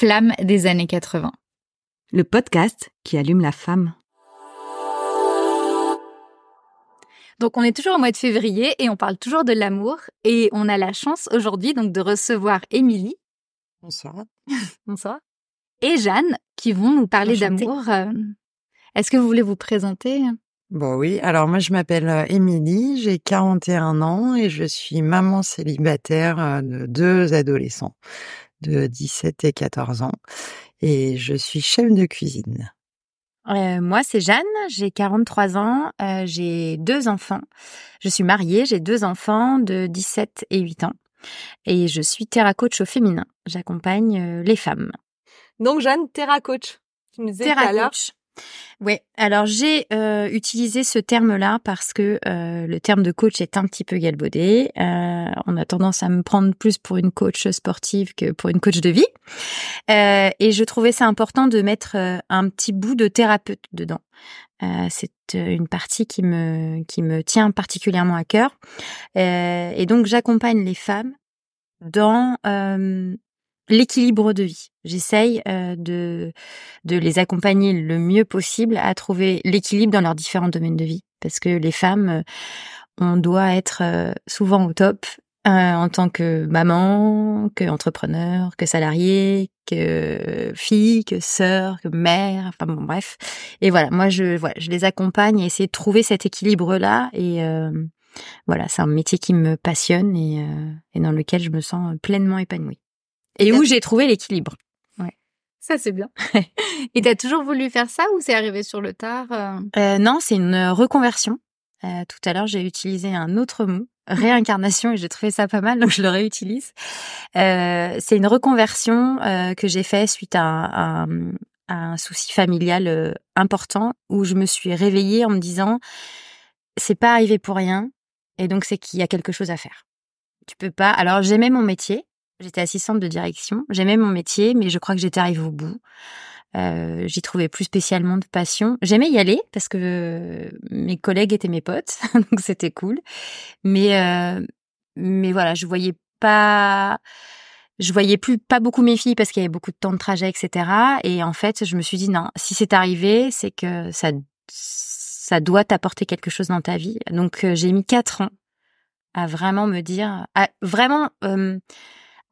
Flamme des années 80. Le podcast qui allume la femme. Donc on est toujours au mois de février et on parle toujours de l'amour et on a la chance aujourd'hui donc de recevoir Émilie. Bonsoir. Bonsoir. Et Jeanne qui vont nous parler d'amour. Euh, Est-ce que vous voulez vous présenter? Bon oui, alors moi je m'appelle euh, Émilie, j'ai 41 ans et je suis maman célibataire euh, de deux adolescents de 17 et 14 ans et je suis chef de cuisine. Euh, moi, c'est Jeanne, j'ai 43 ans, euh, j'ai deux enfants. Je suis mariée, j'ai deux enfants de 17 et 8 ans. Et je suis terra coach au féminin. J'accompagne euh, les femmes. Donc Jeanne, Terra Coach. Tu nous disais tout à Terra coach. Ouais, alors j'ai euh, utilisé ce terme-là parce que euh, le terme de coach est un petit peu galvaudé. Euh, on a tendance à me prendre plus pour une coach sportive que pour une coach de vie. Et je trouvais ça important de mettre un petit bout de thérapeute dedans. C'est une partie qui me qui me tient particulièrement à cœur. Et donc j'accompagne les femmes dans l'équilibre de vie. J'essaye euh, de de les accompagner le mieux possible à trouver l'équilibre dans leurs différents domaines de vie. Parce que les femmes, euh, on doit être euh, souvent au top en tant que maman, que entrepreneur, que salarié, que fille, que sœur, que mère, enfin bon bref. Et voilà, moi je voilà, je les accompagne à essayer de trouver cet équilibre là et euh, voilà, c'est un métier qui me passionne et, et dans lequel je me sens pleinement épanouie. Et où j'ai trouvé l'équilibre. Ça c'est bien. et t'as toujours voulu faire ça ou c'est arrivé sur le tard euh? Euh, non, c'est une reconversion. Euh, tout à l'heure, j'ai utilisé un autre mot, réincarnation, et j'ai trouvé ça pas mal, donc je le réutilise. Euh, c'est une reconversion euh, que j'ai fait suite à, un- à- à un souci familial euh, important, où je me suis réveillée en me disant, c'est pas arrivé pour rien, et donc c'est qu'il y a quelque chose à faire. Tu peux pas. Alors j'aimais mon métier, j'étais assistante de direction, j'aimais mon métier, mais je crois que j'étais arrivée au bout. Euh, j'y trouvais plus spécialement de passion. J'aimais y aller parce que euh, mes collègues étaient mes potes, donc c'était cool. Mais euh, mais voilà, je voyais pas, je voyais plus pas beaucoup mes filles parce qu'il y avait beaucoup de temps de trajet, etc. Et en fait, je me suis dit non, si c'est arrivé, c'est que ça ça doit t'apporter quelque chose dans ta vie. Donc euh, j'ai mis quatre ans à vraiment me dire, à vraiment euh,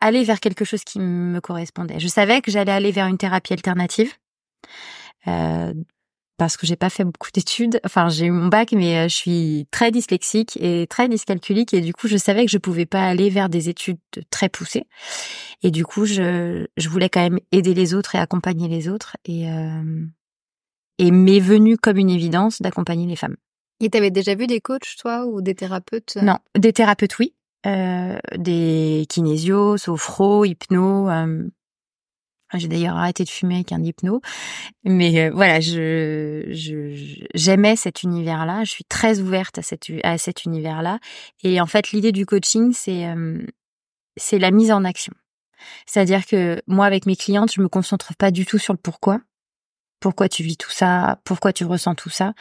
aller vers quelque chose qui me correspondait. Je savais que j'allais aller vers une thérapie alternative. Euh, parce que j'ai pas fait beaucoup d'études. Enfin, j'ai eu mon bac, mais euh, je suis très dyslexique et très dyscalculique, et du coup, je savais que je pouvais pas aller vers des études très poussées. Et du coup, je, je voulais quand même aider les autres et accompagner les autres, et euh, et m'est venu comme une évidence d'accompagner les femmes. Et t'avais déjà vu des coachs toi ou des thérapeutes Non, des thérapeutes, oui. Euh, des kinésios, sophro, hypno. euh, J'ai d'ailleurs arrêté de fumer avec un hypno. Mais euh, voilà, j'aimais cet univers-là. Je suis très ouverte à, cet à cet univers-là. Et en fait, l'idée du coaching, c'est c'est la mise en action. C'est-à-dire que moi, avec mes clientes, je me concentre pas du tout sur le pourquoi. Pourquoi tu vis tout ça? Pourquoi tu ressens tout ça?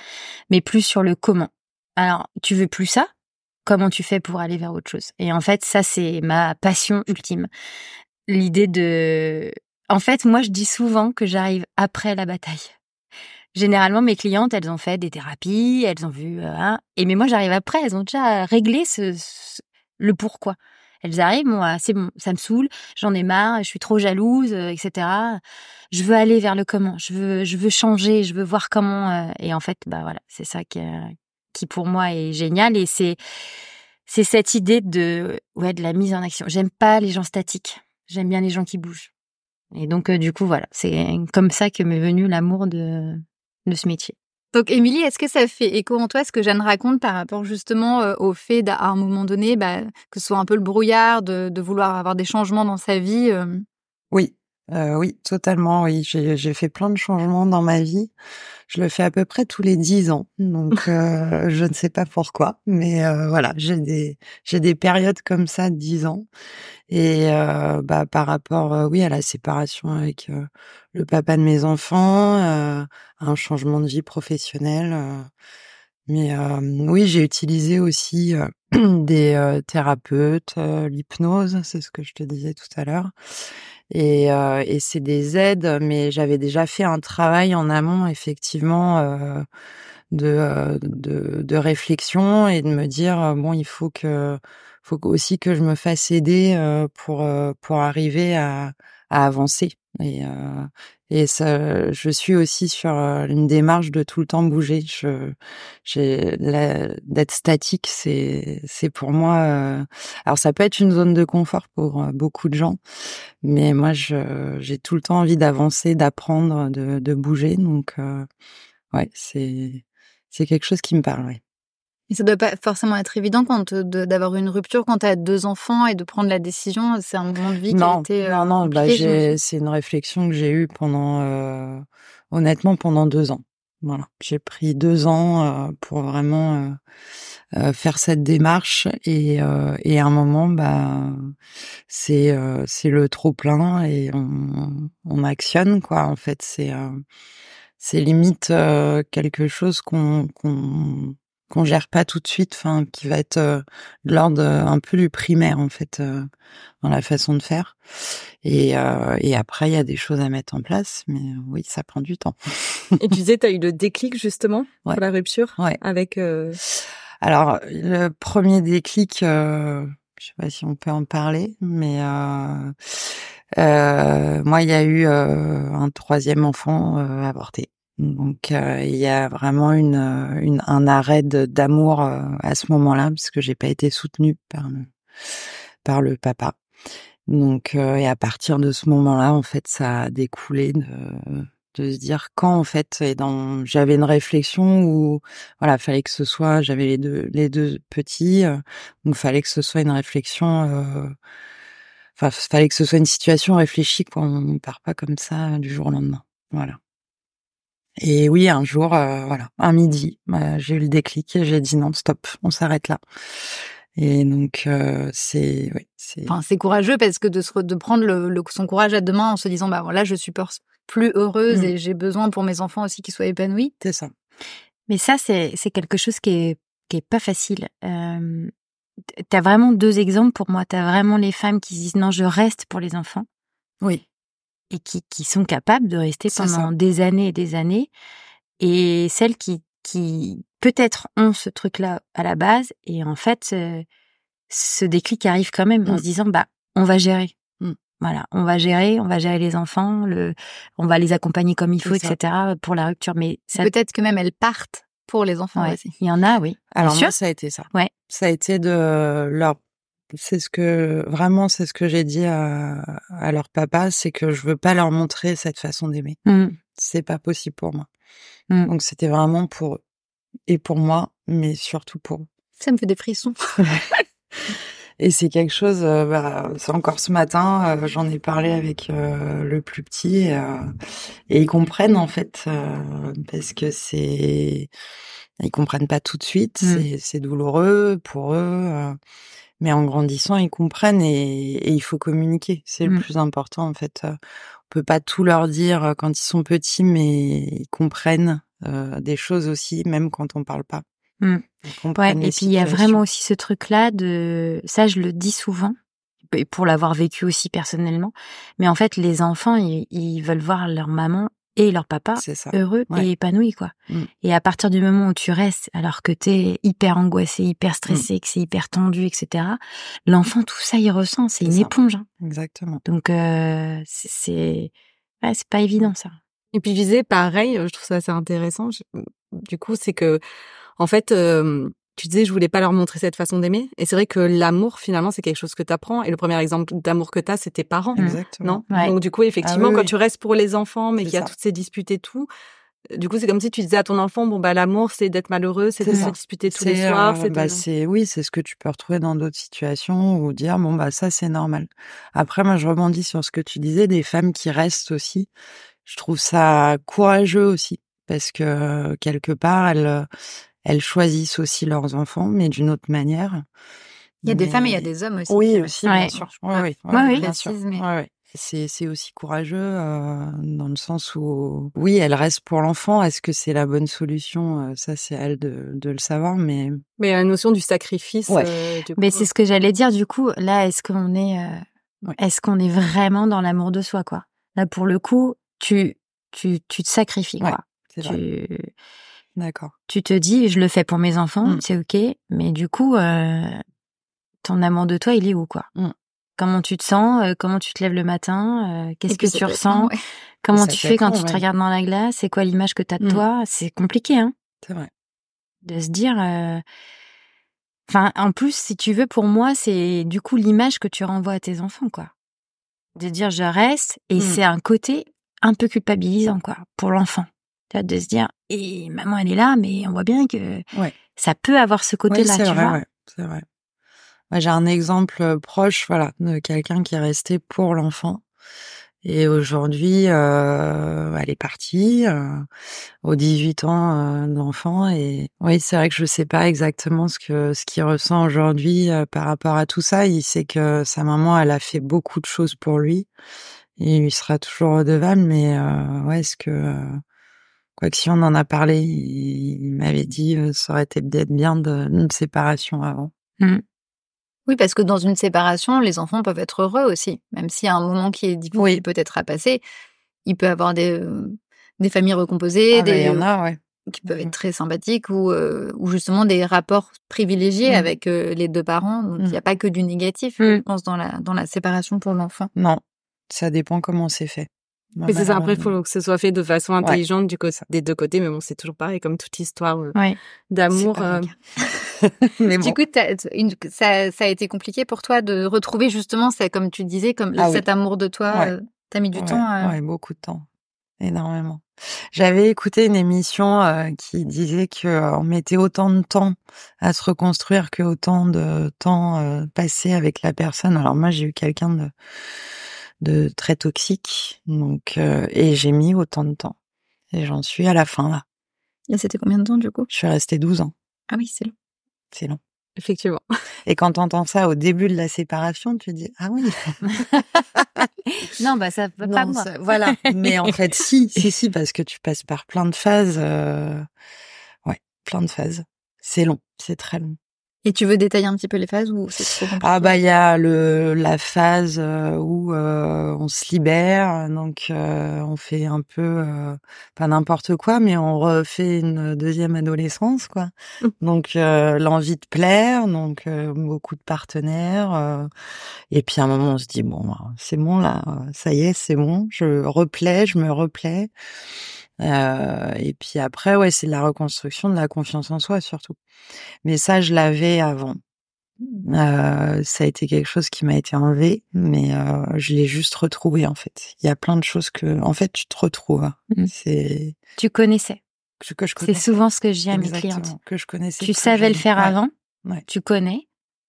Mais plus sur le comment. Alors, tu veux plus ça? Comment tu fais pour aller vers autre chose Et en fait, ça, c'est ma passion ultime. L'idée de... En fait, moi, je dis souvent que j'arrive après la bataille. Généralement, mes clientes, elles ont fait des thérapies, elles ont vu... euh, hein, et mais moi, j'arrive après, elles ont déjà réglé ce, le pourquoi. Elles arrivent, moi, c'est bon, ça me saoule, j'en ai marre, je suis trop jalouse, euh, etc. Je veux aller vers le comment, je veux, je veux changer, je veux voir comment. euh, et en fait, bah voilà, c'est ça qui, qui pour moi est génial. Et c'est, c'est cette idée de, ouais, de la mise en action. J'aime pas les gens statiques, j'aime bien les gens qui bougent. Et donc, euh, du coup, voilà, c'est comme ça que m'est venu l'amour de, de ce métier. Donc Émilie, est-ce que ça fait écho en toi ce que Jeanne raconte par rapport justement euh, au fait d'à un moment donné bah, que ce soit un peu le brouillard, de, de vouloir avoir des changements dans sa vie euh, Oui, euh, oui, totalement, oui. J'ai fait plein de changements dans ma vie. Je le fais à peu près tous les dix ans, donc euh, je ne sais pas pourquoi, mais euh, voilà, j'ai des j'ai des périodes comme ça de dix ans. Et euh, bah par rapport, euh, oui, à la séparation avec euh, le papa de mes enfants, euh, un changement de vie professionnelle. mais euh, oui, j'ai utilisé aussi des thérapeutes, l'hypnose, c'est ce que je te disais tout à l'heure. Et, et c'est des aides, mais j'avais déjà fait un travail en amont, effectivement, de, de, de réflexion et de me dire bon, il faut que faut aussi que je me fasse aider pour pour arriver à, à avancer. Et, et ça, je suis aussi sur une démarche de tout le temps bouger. Je, j'ai d'être statique, c'est c'est pour moi. alors ça peut être une zone de confort pour beaucoup de gens, mais moi je j'ai tout le temps envie d'avancer, d'apprendre, de, de bouger. Donc ouais, c'est c'est quelque chose qui me parle. Ouais. Et ça doit pas forcément être évident quand d'avoir une rupture quand tu as deux enfants et de prendre la décision. C'est un moment de vie qui a été. Euh, non, non, bah, c'est une réflexion que j'ai eue pendant, euh, honnêtement, pendant deux ans. Voilà, j'ai pris deux ans euh, pour vraiment euh, faire cette démarche et, et à un moment, bah, c'est c'est le trop plein et on, on actionne quoi. En fait, c'est c'est limite quelque chose qu'on qu'on qu'on gère pas tout de suite, enfin qui va être euh, de l'ordre euh, un peu du primaire en fait euh, dans la façon de faire. Et, et après il y a des choses à mettre en place, mais oui ça prend du temps. et tu disais tu as eu le déclic justement pour la rupture ouais. avec. Alors le premier déclic, je sais pas si on peut en parler, mais moi il y a eu un troisième enfant avorté. Donc euh, il y a vraiment une, euh, une un arrêt d'amour euh, à ce moment-là parce que j'ai pas été soutenue par le par le papa. Donc et à partir de ce moment-là, en fait, ça a découlé de de se dire quand en fait et dans j'avais une réflexion où voilà fallait que ce soit j'avais les deux les deux petits donc fallait que ce soit une réflexion euh, enfin fallait que ce soit une situation réfléchie quoi. On ne part pas comme ça du jour au lendemain. Voilà et oui, un jour, euh, voilà, un midi, bah, j'ai eu le déclic et j'ai dit non, stop, on s'arrête là. Et donc euh, c'est, oui, c'est. Enfin, c'est courageux parce que de, se, de prendre le, son courage à deux mains en se disant bah voilà, je suis plus heureuse mmh. et j'ai besoin pour mes enfants aussi qu'ils soient épanouis. C'est ça. Mais ça, c'est c'est quelque chose qui est qui est pas facile. Euh, T'as vraiment deux exemples pour moi. T'as vraiment les femmes qui disent non, je reste pour les enfants. Oui et qui, qui sont capables de rester pendant des années et des années, et celles qui, qui peut-être ont ce truc-là à la base, et en fait, ce déclic arrive quand même en mmh. se disant, bah, on va gérer. Mmh. Voilà, on va gérer, on va gérer les enfants, le, on va les accompagner comme il faut, etc. pour la rupture. Mais peut-être que même elles partent pour les enfants aussi. Il y en a, oui. Alors moi, ça a été ça. Ouais. Ça a été de leur c'est ce que vraiment c'est ce que j'ai dit à, à, leur papa, c'est que je veux pas leur montrer cette façon d'aimer. Mmh. C'est pas possible pour moi. Mmh. Donc c'était vraiment pour eux et pour moi, mais surtout pour eux. Ça me fait des frissons. et c'est quelque chose. Euh, bah, c'est encore ce matin, euh, j'en ai parlé avec euh, le plus petit et ils comprennent en fait parce que c'est ils comprennent pas tout de suite. Mmh. C'est douloureux pour eux mais en grandissant, ils comprennent et, il faut communiquer. C'est le mmh. plus important en fait. On peut pas tout leur dire quand ils sont petits, mais ils comprennent des choses aussi, même quand on parle pas. Mmh. Ouais, et puis il y a vraiment aussi ce truc-là de ça, je le dis souvent pour l'avoir vécu aussi personnellement. Mais en fait, les enfants, ils veulent voir leur maman et leur papa heureux et épanoui quoi. Mm. Et à partir du moment où tu restes alors que t'es hyper angoissé, hyper stressé, mm. que c'est hyper tendu, etc. L'enfant tout ça il ressent, c'est une éponge. Hein. Exactement. Donc euh, c'est ouais, c'est pas évident ça. Et puis je disais pareil, je trouve ça assez intéressant. Du coup c'est que en fait euh, tu disais, je voulais pas leur montrer cette façon d'aimer. Et c'est vrai que l'amour, finalement, c'est quelque chose que tu apprends. Et le premier exemple d'amour que tu as, c'est tes parents. Exactement. Non? Donc, du coup, effectivement, ah quand tu restes pour les enfants, mais qu'il y a toutes ces disputes et tout, euh, du coup, c'est comme si tu disais à ton enfant, bon, bah, l'amour, c'est d'être malheureux, c'est de se disputer tous les soirs. Euh, bah, c'est, oui, c'est ce que tu peux retrouver dans d'autres situations ou dire, bon, bah, ça, c'est normal. Après, moi, je rebondis sur ce que tu disais, des femmes qui restent aussi. Je trouve ça courageux aussi parce que quelque part, elles, elles choisissent aussi leurs enfants, mais d'une autre manière. Il y a des femmes et il y a des hommes aussi. Oui, aussi, bien sûr. Oui, oui, bien sûr. C'est c'est aussi courageux euh, dans le sens où oui, elle reste pour l'enfant. Est-ce que c'est la bonne solution Euh, Ça, c'est à elle de, de le savoir. Mais Mais la notion du sacrifice. Ouais. euh, du Mais c'est ce que j'allais dire du coup. Là, est-ce qu'on est, euh, Ouais. est-ce qu'on est vraiment dans l'amour de soi, quoi? Là, pour le coup, tu, tu, tu te sacrifies, Ouais, quoi. c'est vrai. Tu, D'accord. tu te dis, je le fais pour mes enfants, Mm. c'est ok. Mais du coup, euh, ton amour de toi, il est où, quoi? Mm. Comment tu te sens euh, Comment tu te lèves le matin euh, Qu'est-ce que tu ressens ouais. Comment ça tu fais quand tu te regardes dans la glace? C'est quoi l'image que tu as de Mm. toi? C'est compliqué, hein C'est vrai. de se dire enfin en plus si tu veux pour moi c'est du coup l'image que tu renvoies à tes enfants quoi de dire je reste et c'est un côté un peu culpabilisant quoi pour l'enfant de se dire et maman elle est là mais on voit bien que Ouais. ça peut avoir ce côté là oui, c'est tu vrai, vois ouais, c'est vrai. J'ai un exemple euh, proche, voilà, de quelqu'un qui est resté pour l'enfant. Et aujourd'hui, euh, elle est partie euh, aux 18 ans euh, de l'enfant. Et oui, c'est vrai que je sais pas exactement ce que ce qu'il ressent aujourd'hui euh, par rapport à tout ça. Il sait que sa maman, elle a fait beaucoup de choses pour lui. Et il lui sera toujours redevable. Mais ouais, est-ce que euh, quoi que si on en a parlé, il, m'avait dit, euh, ça aurait été peut-être bien d'une séparation avant. Mm. Oui, parce que dans une séparation, les enfants peuvent être heureux aussi, même s'il y a un moment qui est difficile Oui. peut-être à passer. Il peut avoir des, euh, des familles recomposées, Ah, bah, des, y en a, ouais. qui peuvent Mhm. être très sympathiques ou, euh, ou justement des rapports privilégiés Mhm. avec euh, les deux parents. Donc, il n'y a pas que du négatif, je pense, dans la, dans la séparation pour l'enfant. Non, ça dépend comment c'est fait. Mais c'est ça, après, il faut que ce soit fait de façon Ouais. intelligente du côté, des deux côtés. Mais bon, c'est toujours pareil, comme toute histoire euh, ouais d'amour. Euh, Mais Du bon. coup, t'as- une- ça, ça a été compliqué pour toi de retrouver justement, ça, comme tu disais, comme Ah oui. cet amour de toi. Ouais. euh, T'as mis du ouais, temps à... ouais, beaucoup de temps. Énormément. J'avais écouté une émission euh, qui disait que euh, on mettait autant de temps à se reconstruire que autant de temps euh, passé avec la personne. Alors moi, j'ai eu quelqu'un de de très toxique, donc euh, et j'ai mis autant de temps. Et j'en suis à la fin là. Et c'était combien de temps du coup? Je suis restée 12 ans. Ah oui, c'est long. C'est long. Effectivement. Et quand t'entends ça au début de la séparation, tu dis ah oui. non bah ça va pas Non, moi ça- voilà. Mais en fait, si, si, si, parce que tu passes par plein de phases. euh, Ouais, plein de phases. C'est long, c'est très long. Et tu veux détailler un petit peu les phases ou c'est trop compliqué Ah bah il y a le la phase euh, où euh, on se libère, donc euh, on fait un peu euh, pas n'importe quoi, mais on refait une deuxième adolescence quoi. Mm. Donc euh, l'envie de plaire, donc euh, beaucoup de partenaires, euh, et puis à un moment on se dit bon bah, c'est bon là, ça y est c'est bon, je replais, je me replais. Euh, et puis après, ouais, c'est la reconstruction de la confiance en soi surtout. Mais ça, je l'avais avant. Euh, ça a été quelque chose qui m'a été enlevé, mais euh, je l'ai juste retrouvé en fait. Il y a plein de choses que, en fait, tu te retrouves. Mhm. C'est tu connaissais que que je c'est souvent ce que je dis à mes clientes que je connaissais. tu savais le faire Ouais, avant Ouais. tu connais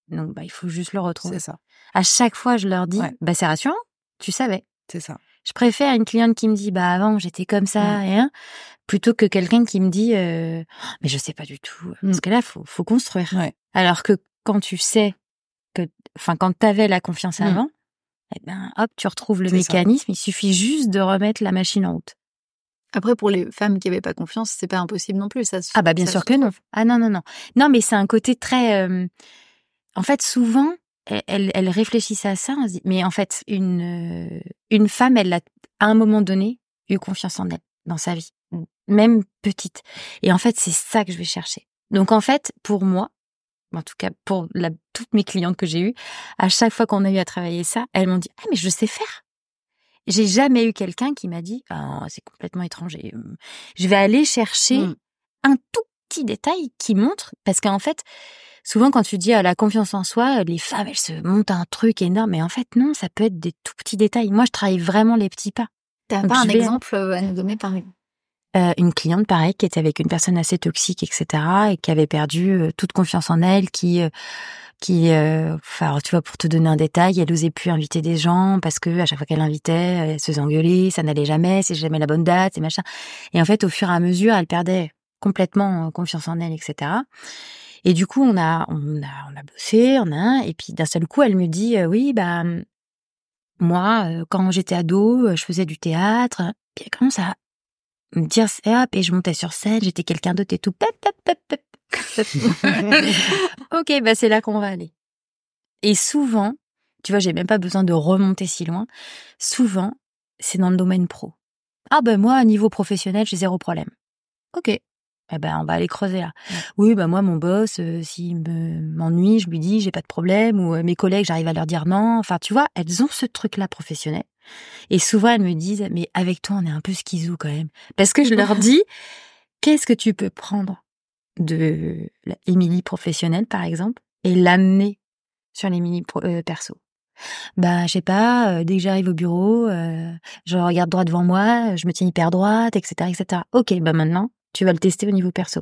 donc bah il faut juste le retrouver C'est ça, à chaque fois je leur dis Ouais. bah c'est rassurant tu savais c'est ça. Je préfère une cliente qui me dit bah avant j'étais comme ça hein, plutôt que quelqu'un qui me dit euh, mais je sais pas du tout parce Mm. que là faut faut construire. Ouais. Alors que quand tu sais que enfin quand t'avais la confiance Mm. avant, eh ben hop tu retrouves le ça. mécanisme. Il suffit juste de remettre la machine en route. Après, pour les femmes qui n'avaient pas confiance, c'est pas impossible non plus. Ça, se- Ah bah bien sûr que non. Ah non non non non mais c'est un côté très euh, en fait souvent elles réfléchissent à ça. on se dit, mais en fait une euh, une femme elle a à un moment donné eu confiance en elle dans sa vie même petite et en fait c'est ça que je vais chercher. Donc en fait pour moi en tout cas pour la, toutes mes clientes que j'ai eues à chaque fois qu'on a eu à travailler ça elles m'ont dit ah mais je sais faire. J'ai jamais eu quelqu'un qui m'a dit ah c'est complètement étranger. Je vais aller chercher Mm. un tout petit détail qui montre, parce qu'en fait, souvent quand tu dis à la confiance en soi, les femmes, elles se montent un truc énorme, mais en fait, non, ça peut être des tout petits détails. Moi, je travaille vraiment les petits pas. T'as Donc, pas un exemple euh, à nous donner par exemple? Euh, une cliente, pareil, qui était avec une personne assez toxique, etc., et qui avait perdu euh, toute confiance en elle, qui, euh, qui, enfin, tu vois, pour te donner un détail, elle osait plus inviter des gens parce que à chaque fois qu'elle invitait, elle se faisait engueuler, ça n'allait jamais, c'est jamais la bonne date, et machin. Et en fait, au fur et à mesure, elle perdait complètement confiance en elle, etc. Et du coup, on a, on a, on a bossé, on a, et puis d'un seul coup, elle me dit, euh, oui, bah, moi, euh, quand j'étais ado, je faisais du théâtre, puis elle commence à me dire, hop, et je montais sur scène, j'étais quelqu'un d'autre et tout. Pep, pep, pep. ok, bah c'est là qu'on va aller. Et souvent, tu vois, j'ai même pas besoin de remonter si loin. Souvent, c'est dans le domaine pro. Ah ben moi, à niveau professionnel, j'ai zéro problème. Ok. Eh ben, on va aller creuser là. Oui, ben moi, mon boss, euh, s'il me m'ennuie, je lui dis, j'ai pas de problème. Ou euh, mes collègues, j'arrive à leur dire non. Enfin, tu vois, elles ont ce truc-là professionnel. Et souvent, elles me disent, mais avec toi, on est un peu schizou quand même. Parce que je leur dis, qu'est-ce que tu peux prendre de l'Émilie professionnelle, par exemple, et l'amener sur l'Émilie euh, perso? Bah, je sais pas, euh, dès que j'arrive au bureau, euh, je regarde droit devant moi, je me tiens hyper droite, etc., etc. Ok, bah maintenant, tu vas le tester au niveau perso.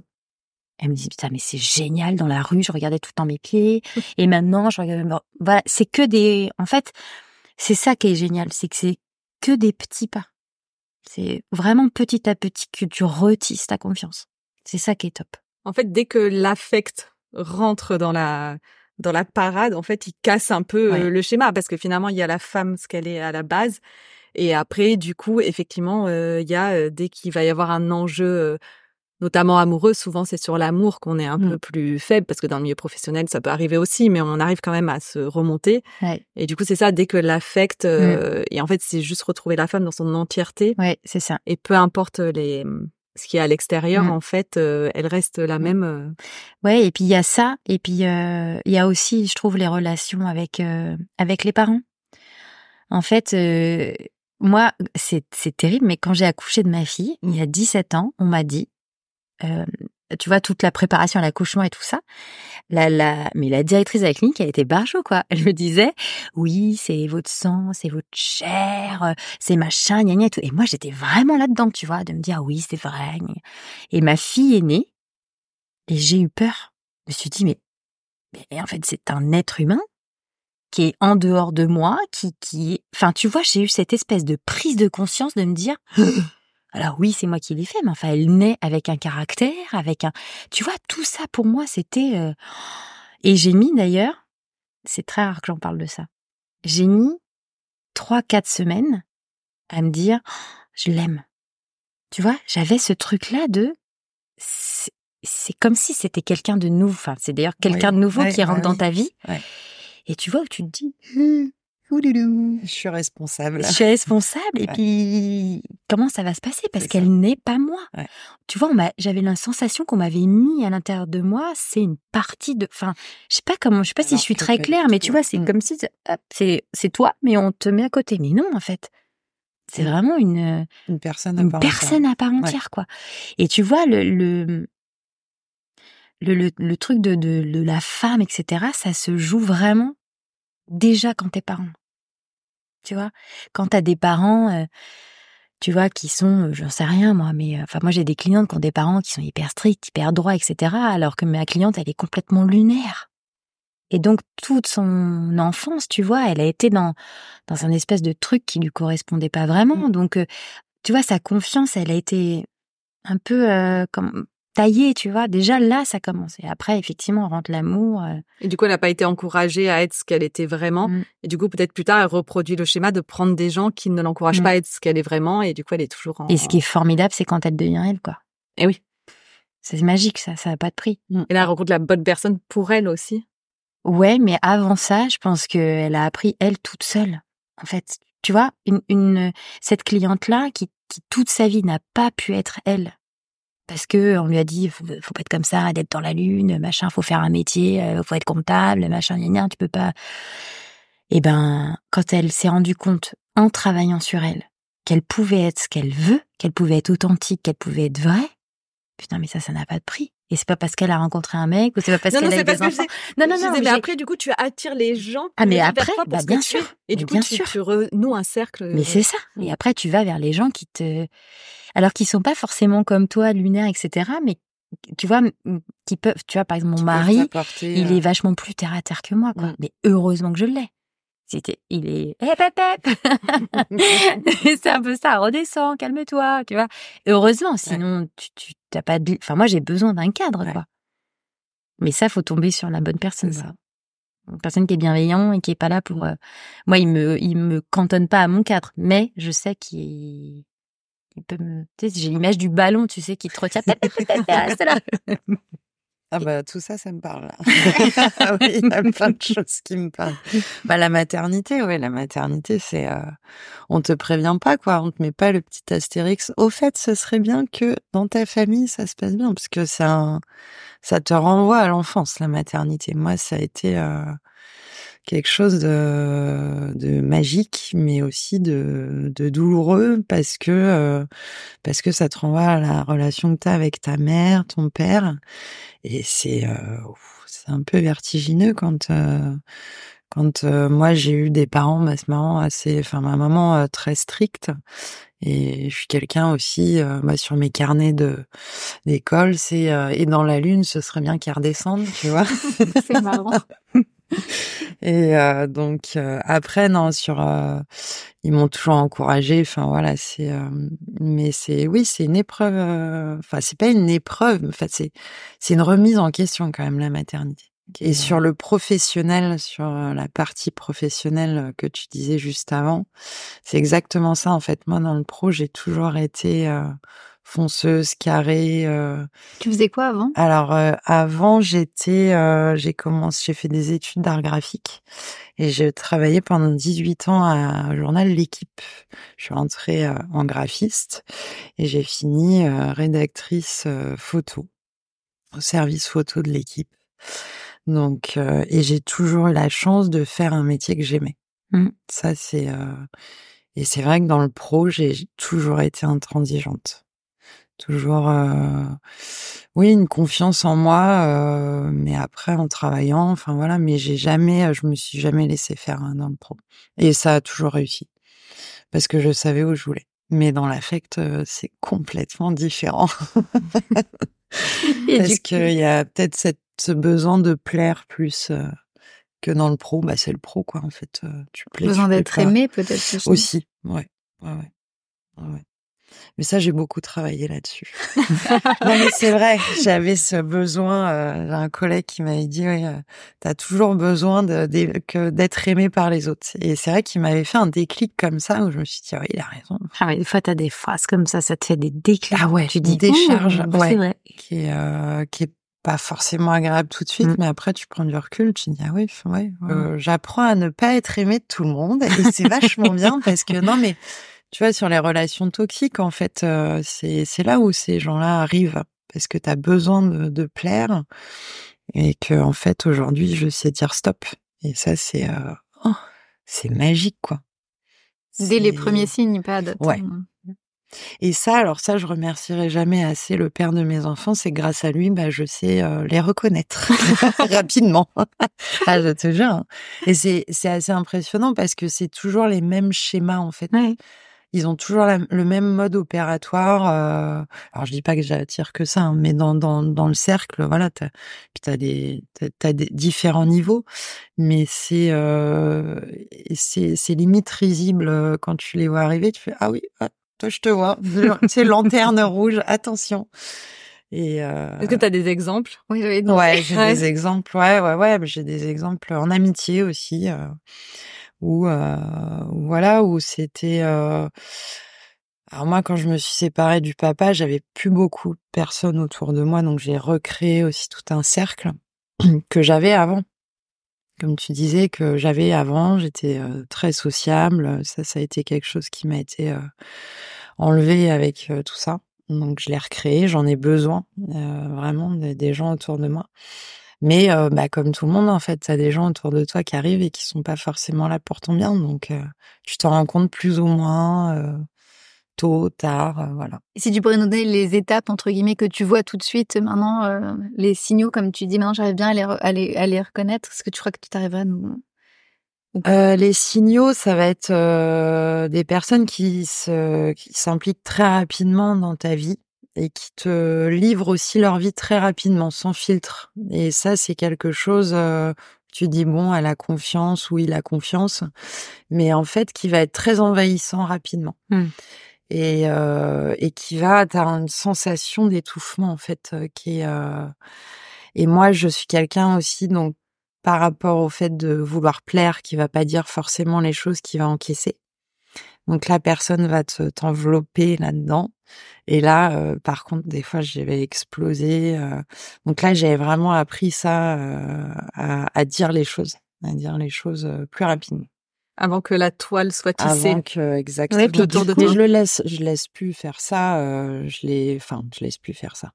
Elle me dit, putain, mais c'est génial, dans la rue, je regardais tout le temps mes pieds, et maintenant, je regarde, voilà, c'est que des, en fait, c'est ça qui est génial, c'est que c'est que des petits pas. C'est vraiment petit à petit que tu retisses ta confiance. C'est ça qui est top. En fait, dès que l'affect rentre dans la dans la parade, en fait, il casse un peu euh, le schéma parce que finalement, il y a la femme ce qu'elle est à la base, et après, du coup, effectivement, euh, il y a euh, dès qu'il va y avoir un enjeu, notamment amoureux, souvent c'est sur l'amour qu'on est un peu mmh. plus faible parce que dans le milieu professionnel, ça peut arriver aussi, mais on arrive quand même à se remonter. Et du coup, c'est ça, dès que l'affect, mmh. et en fait, c'est juste retrouver la femme dans son entièreté. Ouais, c'est ça. Et peu importe les ce qui est à l'extérieur, mmh. en fait, euh, elle reste la même. Euh. Ouais, et puis il y a ça, et puis euh, il y a aussi, je trouve, les relations avec avec les parents. En fait, moi, c'est c'est terrible, mais quand j'ai accouché de ma fille, il y a 17 ans, on m'a dit, tu vois, toute la préparation à l'accouchement et tout ça. La, la, mais la directrice de la clinique, elle était barjo, quoi. Elle me disait, oui, c'est votre sang, c'est votre chair, c'est machin, gna gna et tout. Et moi, j'étais vraiment là-dedans, tu vois, de me dire, oui, c'est vrai. Et ma fille est née, et j'ai eu peur. Je me suis dit, mais, mais en fait, c'est un être humain qui est en dehors de moi, qui, qui, enfin, tu vois, j'ai eu cette espèce de prise de conscience de me dire, alors oui, c'est moi qui l'ai fait, mais enfin, elle naît avec un caractère, avec un... Tu vois, tout ça pour moi, c'était... Euh, et j'ai mis d'ailleurs, c'est très rare que j'en parle de ça, j'ai mis trois, quatre semaines à me dire, je l'aime. Tu vois, j'avais ce truc-là de... C'est comme si c'était quelqu'un de nouveau. Enfin, c'est d'ailleurs quelqu'un de nouveau qui rentre dans ta vie. Et tu vois, où tu te dis, «Hum, je suis responsable. Je suis responsable. Et puis, comment ça va se passer? Parce qu'elle n'est pas moi. Tu vois, j'avais la sensation qu'on m'avait mis à l'intérieur de moi. C'est une partie de. Enfin, je sais pas comment. Je sais pas si je suis très claire, mais tu vois, c'est mm. comme si c'est toi, mais on te met à côté. Mais non, en fait, c'est mm. vraiment une une personne à une personne à part entière, quoi. Et tu vois le le le, le, truc de, de, de la femme, etc., ça se joue vraiment déjà quand t'es parent. Tu vois, quand t'as des parents, euh, tu vois, qui sont, euh, j'en sais rien moi, mais euh, enfin moi j'ai des clientes qui ont des parents qui sont hyper stricts, hyper droits, etc. Alors que ma cliente elle est complètement lunaire. Et donc toute son enfance, tu vois, elle a été dans dans un espèce de truc qui lui correspondait pas vraiment. Mmh. Donc tu vois, sa confiance, elle a été un peu comme taillé, tu vois. Déjà là, ça commence. Et après, effectivement, on rentre l'amour. Euh. Et du coup, elle n'a pas été encouragée à être ce qu'elle était vraiment. Mmh. Et du coup, peut-être plus tard, elle reproduit le schéma de prendre des gens qui ne l'encouragent mmh. pas à être ce qu'elle est vraiment. Et du coup, elle est toujours en. Et ce qui est formidable, c'est quand elle devient elle, quoi. Et oui. C'est magique, ça. Ça n'a pas de prix. Mmh. Et là, elle rencontre la bonne personne pour elle aussi. Ouais, mais avant ça, je pense qu'elle a appris elle toute seule. En fait, tu vois, une, une cette cliente là qui, qui toute sa vie n'a pas pu être elle parce que on lui a dit faut, faut pas être comme ça, d'être dans la lune, machin, faut faire un métier, euh, faut être comptable, machin, gna, tu peux pas. Et eh ben, quand elle s'est rendue compte en travaillant sur elle qu'elle pouvait être ce qu'elle veut, qu'elle pouvait être authentique, qu'elle pouvait être vraie, putain, mais ça, ça n'a pas de prix. Et c'est pas parce qu'elle a rencontré un mec ou c'est pas parce qu'elle a eu des enfants. Non, non, non. Mais, après, du coup, tu attires les gens. Ah, mais après, bah, bien sûr. Et du coup, tu, tu renoues un cercle. Mais c'est ça. Et après, tu vas vers les gens qui te, alors qu'ils sont pas forcément comme toi, lunaires, etc. Mais tu vois, qui peuvent, tu vois, par exemple, mon mari, il est euh. vachement plus terre à terre que moi, quoi. Mais heureusement que je l'ai. C'était, il est, hep, hep, c'est un peu ça, redescends, calme-toi, tu vois. Heureusement, sinon, tu, tu t'as pas de, enfin, moi, j'ai besoin d'un cadre, quoi. Mais ça, faut tomber sur la bonne personne, ça. une personne qui est bienveillant et qui est pas là pour. moi, il me, il me cantonne pas à mon cadre, mais je sais qu'il il peut me. Tu sais, j'ai l'image du ballon, tu sais, qui te retient. Là. Ah bah tout ça, ça me parle. Ah oui, il y a plein de choses qui me parlent. Bah la maternité, oui, la maternité, c'est euh, on te prévient pas quoi, on te met pas le petit astérix. Au fait, ce serait bien que dans ta famille ça se passe bien, parce que ça, ça te renvoie à l'enfance la maternité. Moi, ça a été euh, quelque chose de, de magique, mais aussi de, de douloureux parce que euh, parce que ça te renvoie à la relation que tu as avec ta mère, ton père, et c'est euh, c'est un peu vertigineux quand euh, quand moi j'ai eu des parents, bah, c'est marrant, assez, enfin ma maman très stricte. Et je suis quelqu'un aussi, bah, sur mes carnets de d'école, c'est et dans la lune, ce serait bien qu'elle redescende, tu vois. c'est marrant. Et euh, donc euh, après non sur euh, ils m'ont toujours encouragé. Enfin voilà c'est mais c'est oui c'est une épreuve enfin c'est pas une épreuve en fait c'est c'est une remise en question quand même la maternité. Et sur le professionnel sur la partie professionnelle que tu disais juste avant c'est exactement ça en fait. Moi dans le pro j'ai toujours été fonceuse, carrée. Euh... Tu faisais quoi avant? Alors euh, avant, j'étais, euh, j'ai commencé, j'ai fait des études d'art graphique et j'ai travaillé pendant 18 ans à journal L'équipe. Je suis rentrée euh, en graphiste et j'ai fini rédactrice photo au service photo de l'équipe. Donc et j'ai toujours eu la chance de faire un métier que j'aimais. Mmh. Ça c'est et c'est vrai que dans le pro, j'ai toujours été intransigeante toujours euh, oui une confiance en moi euh, mais après en travaillant enfin voilà mais j'ai jamais je me suis jamais laissé faire hein, dans le pro et ça a toujours réussi parce que je savais où je voulais. Mais dans l'affect euh, c'est complètement différent. Parce qu'il y a peut-être cette ce besoin de plaire plus que dans le pro bah c'est le pro quoi en fait tu plais besoin d'être aimé peut-être aussi. ouais ouais. Ouais, ouais. Mais ça, j'ai beaucoup travaillé là-dessus. non, mais c'est vrai, j'avais ce besoin. Euh, j'ai un collègue qui m'avait dit, oui, euh, t'as toujours besoin de, d'être aimé par les autres. Et c'est vrai qu'il m'avait fait un déclic comme ça où je me suis dit, oui, il a raison. Ah des fois, t'as des phrases comme ça, ça te fait des déclics. Ah ouais, tu dis des charges, ouais, vrai. qui est euh, qui est pas forcément agréable tout de suite, mmh. mais après tu prends du recul, tu dis ah oui, ouais, euh, j'apprends à ne pas être aimé de tout le monde et c'est vachement bien parce que non mais tu vois, sur les relations toxiques, en fait, euh, c'est là où ces gens-là arrivent parce que tu as besoin de, de, plaire et que en fait aujourd'hui je sais dire stop. Et ça c'est euh, oh, c'est magique quoi. Dès les premiers signes, pas d'attendre. Ouais. Et ça, alors ça, je remercierai jamais assez le père de mes enfants. C'est grâce à lui, bah, je sais euh, les reconnaître rapidement. ah, je te jure. Hein. Et c'est c'est assez impressionnant parce que c'est toujours les mêmes schémas en fait. Ouais ils ont toujours le même mode opératoire. Euh, alors je dis pas que j'attire que ça, hein, mais dans, dans, dans le cercle, voilà, t'as, puis t'as des t'as, des différents niveaux, mais c'est euh, c'est c'est limite risible euh, quand tu les vois arriver. Tu fais ah oui, ah, toi je te vois, c'est lanterne rouge, attention. Et euh... Est-ce que tu as des exemples? Oui, oui. Ouais, j'ai des exemples. Ouais, ouais, ouais. J'ai des exemples en amitié aussi. Euh où euh, voilà où c'était euh, alors moi quand je me suis séparée du papa j'avais plus beaucoup de personnes autour de moi donc j'ai recréé aussi tout un cercle que j'avais avant. Comme tu disais que j'avais avant j'étais euh, très sociable ça ça a été quelque chose qui m'a été enlevé avec tout ça. Donc je l'ai recréé j'en ai besoin vraiment des gens autour de moi mais euh, bah, comme tout le monde, en fait, t'as des gens autour de toi qui arrivent et qui sont pas forcément là pour ton bien. Donc, euh, tu t'en rends compte plus ou moins euh, tôt, tard, voilà. Et si tu pourrais nous donner les étapes, entre guillemets, que tu vois tout de suite maintenant, les signaux, comme tu dis, maintenant j'arrive bien à les, à les, à les reconnaître, est-ce que tu crois que tu t'arriverais à nous... les signaux, ça va être des personnes qui se, qui s'impliquent très rapidement dans ta vie, et qui te livrent aussi leur vie très rapidement, sans filtre. Et ça, c'est quelque chose, euh, tu dis, bon, elle a confiance ou il a confiance, mais en fait, qui va être très envahissant rapidement. Mmh. Et, euh, et qui va, tu une sensation d'étouffement, en fait, euh, qui est... Euh, et moi, je suis quelqu'un aussi, donc par rapport au fait de vouloir plaire, qui va pas dire forcément les choses qu'il va encaisser. Donc la personne va te t'envelopper là-dedans. Et là, euh, par contre, des fois, je vais exploser. euh. Donc là, j'ai vraiment appris ça euh, à, à dire les choses, à dire les choses euh, plus rapidement. Avant que la toile soit tissée. Avant que exactement. Puis autour de Mais je le laisse, je laisse plus faire ça. euh, je les, enfin, je laisse plus faire ça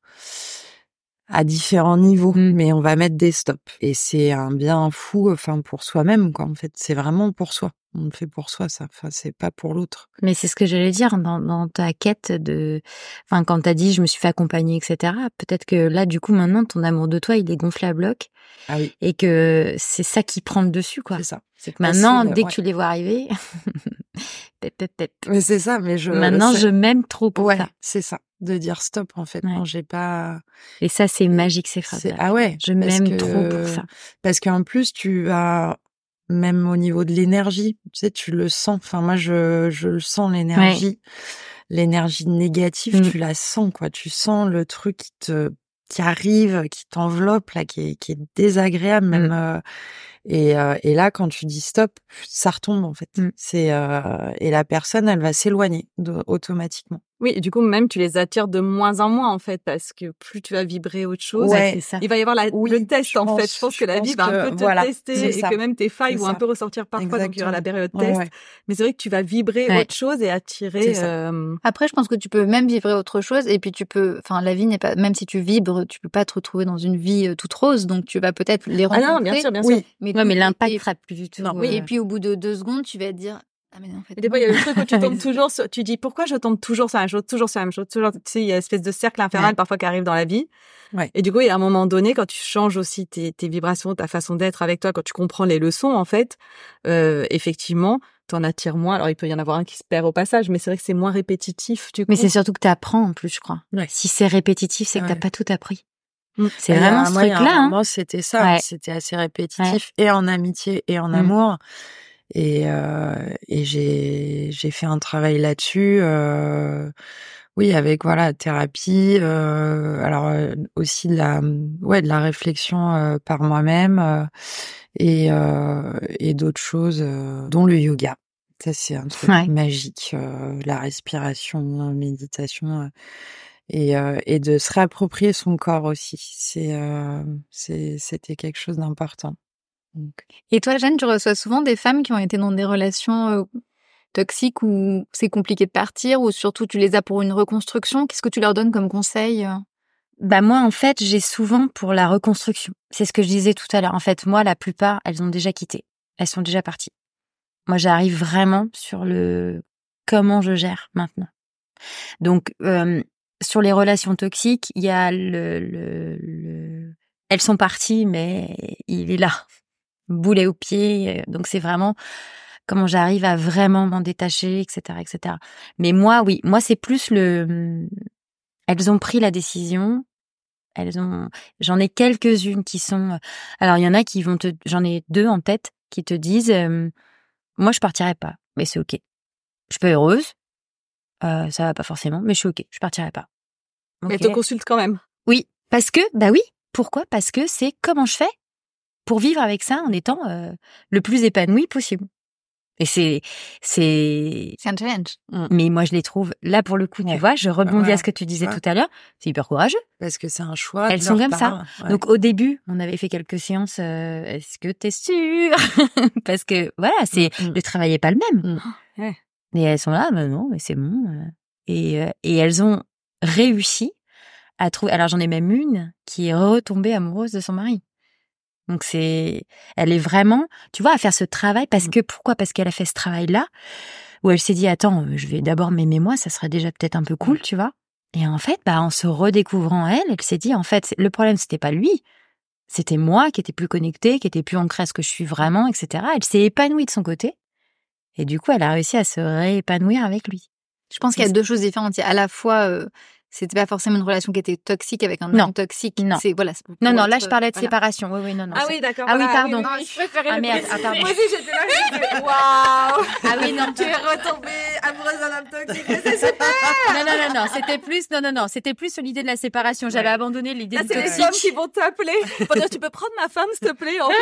à différents niveaux. Mm. Mais on va mettre des stops. Et c'est un bien fou, enfin pour soi-même quoi. En fait, c'est vraiment pour soi. On le fait pour soi, ça. Enfin, c'est pas pour l'autre. Mais c'est ce que j'allais dire dans, dans ta quête de, enfin, quand t'as dit je me suis fait accompagner, etc. Peut-être que là, du coup, maintenant, ton amour de toi, il est gonflé à bloc Ah oui, et que c'est ça qui prend le dessus, quoi. c'est ça. C'est que maintenant, dès ouais. que tu les vois arriver. Mais c'est ça. Mais je maintenant, je m'aime trop pour Ouais, ça. c'est ça. De dire stop en fait. Ouais. Non, j'ai pas. Et ça, c'est magique, ces c'est- phrases. Ah ouais. Je m'aime que- trop pour ça. Parce qu'en plus, tu as même au niveau de l'énergie, tu sais, tu le sens. Enfin, moi, je, je le sens l'énergie, l'énergie négative, Mm. tu la sens quoi. Tu sens le truc qui te qui arrive, qui t'enveloppe là, qui est, qui est désagréable même. Mm. euh, et, euh, et là, quand tu dis stop, ça retombe en fait. Mm. C'est euh, et la personne, elle va s'éloigner automatiquement. Oui, et du coup, même tu les attires de moins en moins, en fait, parce que plus tu vas vibrer autre chose, Ouais. c'est ça. il va y avoir la, Oui, le test, en fait. Je pense je que la vie va un peu te voilà, tester et ça. que même tes failles vont un peu ressortir parfois, donc il y aura la période Ouais, test. ouais. Mais c'est vrai que tu vas vibrer Ouais. autre chose et attirer. C'est ça. euh, Après, je pense que tu peux même vibrer autre chose et puis tu peux, enfin, la vie n'est pas, même si tu vibres, tu peux pas te retrouver dans une vie toute rose, donc tu vas peut-être les Ah rencontrer. non, bien sûr, bien sûr. Oui. Mais, Ouais, mais l'impact sera plus du tout. Non, Oui, euh, et puis au bout de deux secondes, tu vas te dire, ah mais non, en fait. Et des fois, il y a le truc où tu tombes toujours sur, tu dis, pourquoi je tombe toujours sur la même chose, toujours sur la même chose, toujours, tu sais, il y a une espèce de cercle infernal Ouais. parfois qui arrive dans la vie. Ouais. Et du coup, il y a un moment donné, quand tu changes aussi tes, tes vibrations, ta façon d'être avec toi, quand tu comprends les leçons, en fait, euh, effectivement, t'en attires moins. Alors, il peut y en avoir un qui se perd au passage, mais c'est vrai que c'est moins répétitif, du coup. Mais c'est surtout que tu apprends en plus, je crois. Ouais. Si c'est répétitif, c'est que t'as pas tout appris. Mm. C'est vraiment ce truc-là. hein. moment, c'était ça. C'était assez répétitif et en amitié et en Mm. amour. Et, euh, et j'ai j'ai fait un travail là-dessus. euh, oui, avec voilà thérapie. euh, alors euh, aussi de la ouais de la réflexion euh, par moi-même euh, et euh, et d'autres choses, euh, dont le yoga. Ça c'est un truc Ouais. magique. euh, la respiration, la méditation. euh, et, euh, et de se réapproprier son corps aussi. C'est, euh, c'est, c'était quelque chose d'important. Et toi, Jeanne, tu reçois souvent des femmes qui ont été dans des relations toxiques où c'est compliqué de partir, ou surtout tu les as pour une reconstruction? Qu'est-ce que tu leur donnes comme conseil Bah moi, en fait, j'ai souvent pour la reconstruction. C'est ce que je disais tout à l'heure. En fait, moi, la plupart, elles ont déjà quitté. Elles sont déjà parties. Moi, j'arrive vraiment sur le comment je gère maintenant. Donc, euh, sur les relations toxiques, il y a le, le, le- Elles sont parties, mais il est là, boulet au pied. Donc, c'est vraiment comment j'arrive à vraiment m'en détacher, etc., etc. Mais moi, oui, moi, c'est plus le... Elles ont pris la décision. Elles ont, j'en ai quelques-unes qui sont, alors il y en a qui vont te, j'en ai deux en tête qui te disent, euh, moi je partirai pas, mais c'est ok. Je suis pas heureuse, euh, ça va pas forcément, mais je suis ok, je partirai pas. Mais Ok. elle te consulte quand même. Oui, parce que, bah oui, pourquoi? Parce que c'est comment je fais pour vivre avec ça en étant euh, le plus épanoui possible. Et c'est, c'est, C'est un challenge. mais moi je les trouve là pour le coup, tu vois, je rebondis Ouais. à ce que tu disais Ouais. tout à l'heure, c'est hyper courageux. parce que c'est un choix. Elles sont comme ça. Donc au début, on avait fait quelques séances. euh, Est-ce que t'es sûre? Parce que voilà, c'est Mm. le travail est pas le même. Mm. Ouais. Et elles sont là, mais non, mais c'est bon. euh. Et euh, et elles ont réussi à trouver. Alors j'en ai même une qui est retombée amoureuse de son mari. Donc c'est, elle est vraiment, tu vois, à faire ce travail parce Mm. que pourquoi? Parce qu'elle a fait ce travail-là où elle s'est dit attends, je vais d'abord m'aimer moi, ça serait déjà peut-être un peu cool, tu vois? Et en fait, bah, en se redécouvrant elle, elle s'est dit, en fait, le problème, c'était pas lui. C'était moi qui étais plus connectée, qui était plus ancrée à ce que je suis vraiment, etc. Elle s'est épanouie de son côté. Et du coup, elle a réussi à se réépanouir avec lui. Je pense qu'il y a deux choses différentes. Il y a à la fois euh, c'était pas forcément une relation qui était toxique avec un Non. homme toxique. Non. C'est voilà. Non, non, là, je parlais de voilà. séparation. Oui, oui, non, non. Ah oui, d'accord. Ah oui, pardon. non, je préférais Ah merde, ah, pardon. Moi aussi, j'étais là, j'étais waouh. Ah oui, non. Tu es retombée amoureuse d'un homme toxique. c'est super. Non, non, non, non, c'était plus, non, non, non, c'était plus sur l'idée de la séparation. J'avais abandonné l'idée de c'est les toxique. hommes qui vont t'appeler. Pour dire, tu peux prendre ma femme, s'il te plaît. En fait.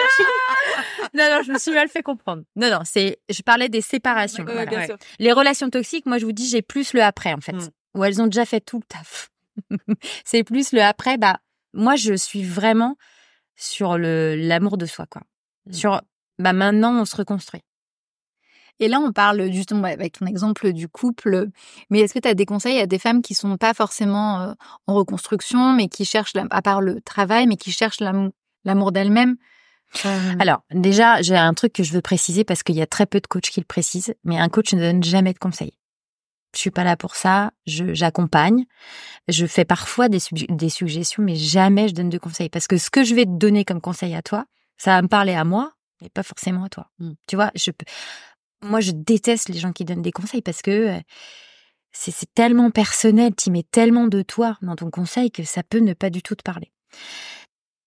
Non, non, je me suis mal fait comprendre. Non, non, c'est, je parlais des séparations. Ouais, Voilà. bien sûr. Les relations toxiques, moi, je vous dis, j'ai plus le après, en fait. Mm. Où elles ont déjà fait tout le taf. c'est plus le après, bah, moi, je suis vraiment sur le, l'amour de soi, quoi. Mm. Sur, bah, maintenant, on se reconstruit. Et là, on parle justement avec ton exemple du couple. Mais est-ce que tu as des conseils à des femmes qui sont pas forcément euh, en reconstruction, mais qui cherchent, à part le travail, mais qui cherchent l'amour, l'amour d'elles-mêmes? Euh, Alors, déjà, j'ai un truc que je veux préciser parce qu'il y a très peu de coachs qui le précisent, mais un coach ne donne jamais de conseils. Je suis pas là pour ça. Je, j'accompagne. Je fais parfois des, sugg- des suggestions, mais jamais je donne de conseils parce que ce que je vais te donner comme conseil à toi, ça va me parler à moi, mais pas forcément à toi. Mm. Tu vois, je peux, moi, je déteste les gens qui donnent des conseils parce que euh, c'est, c'est tellement personnel, tu mets tellement de toi dans ton conseil que ça peut ne pas du tout te parler.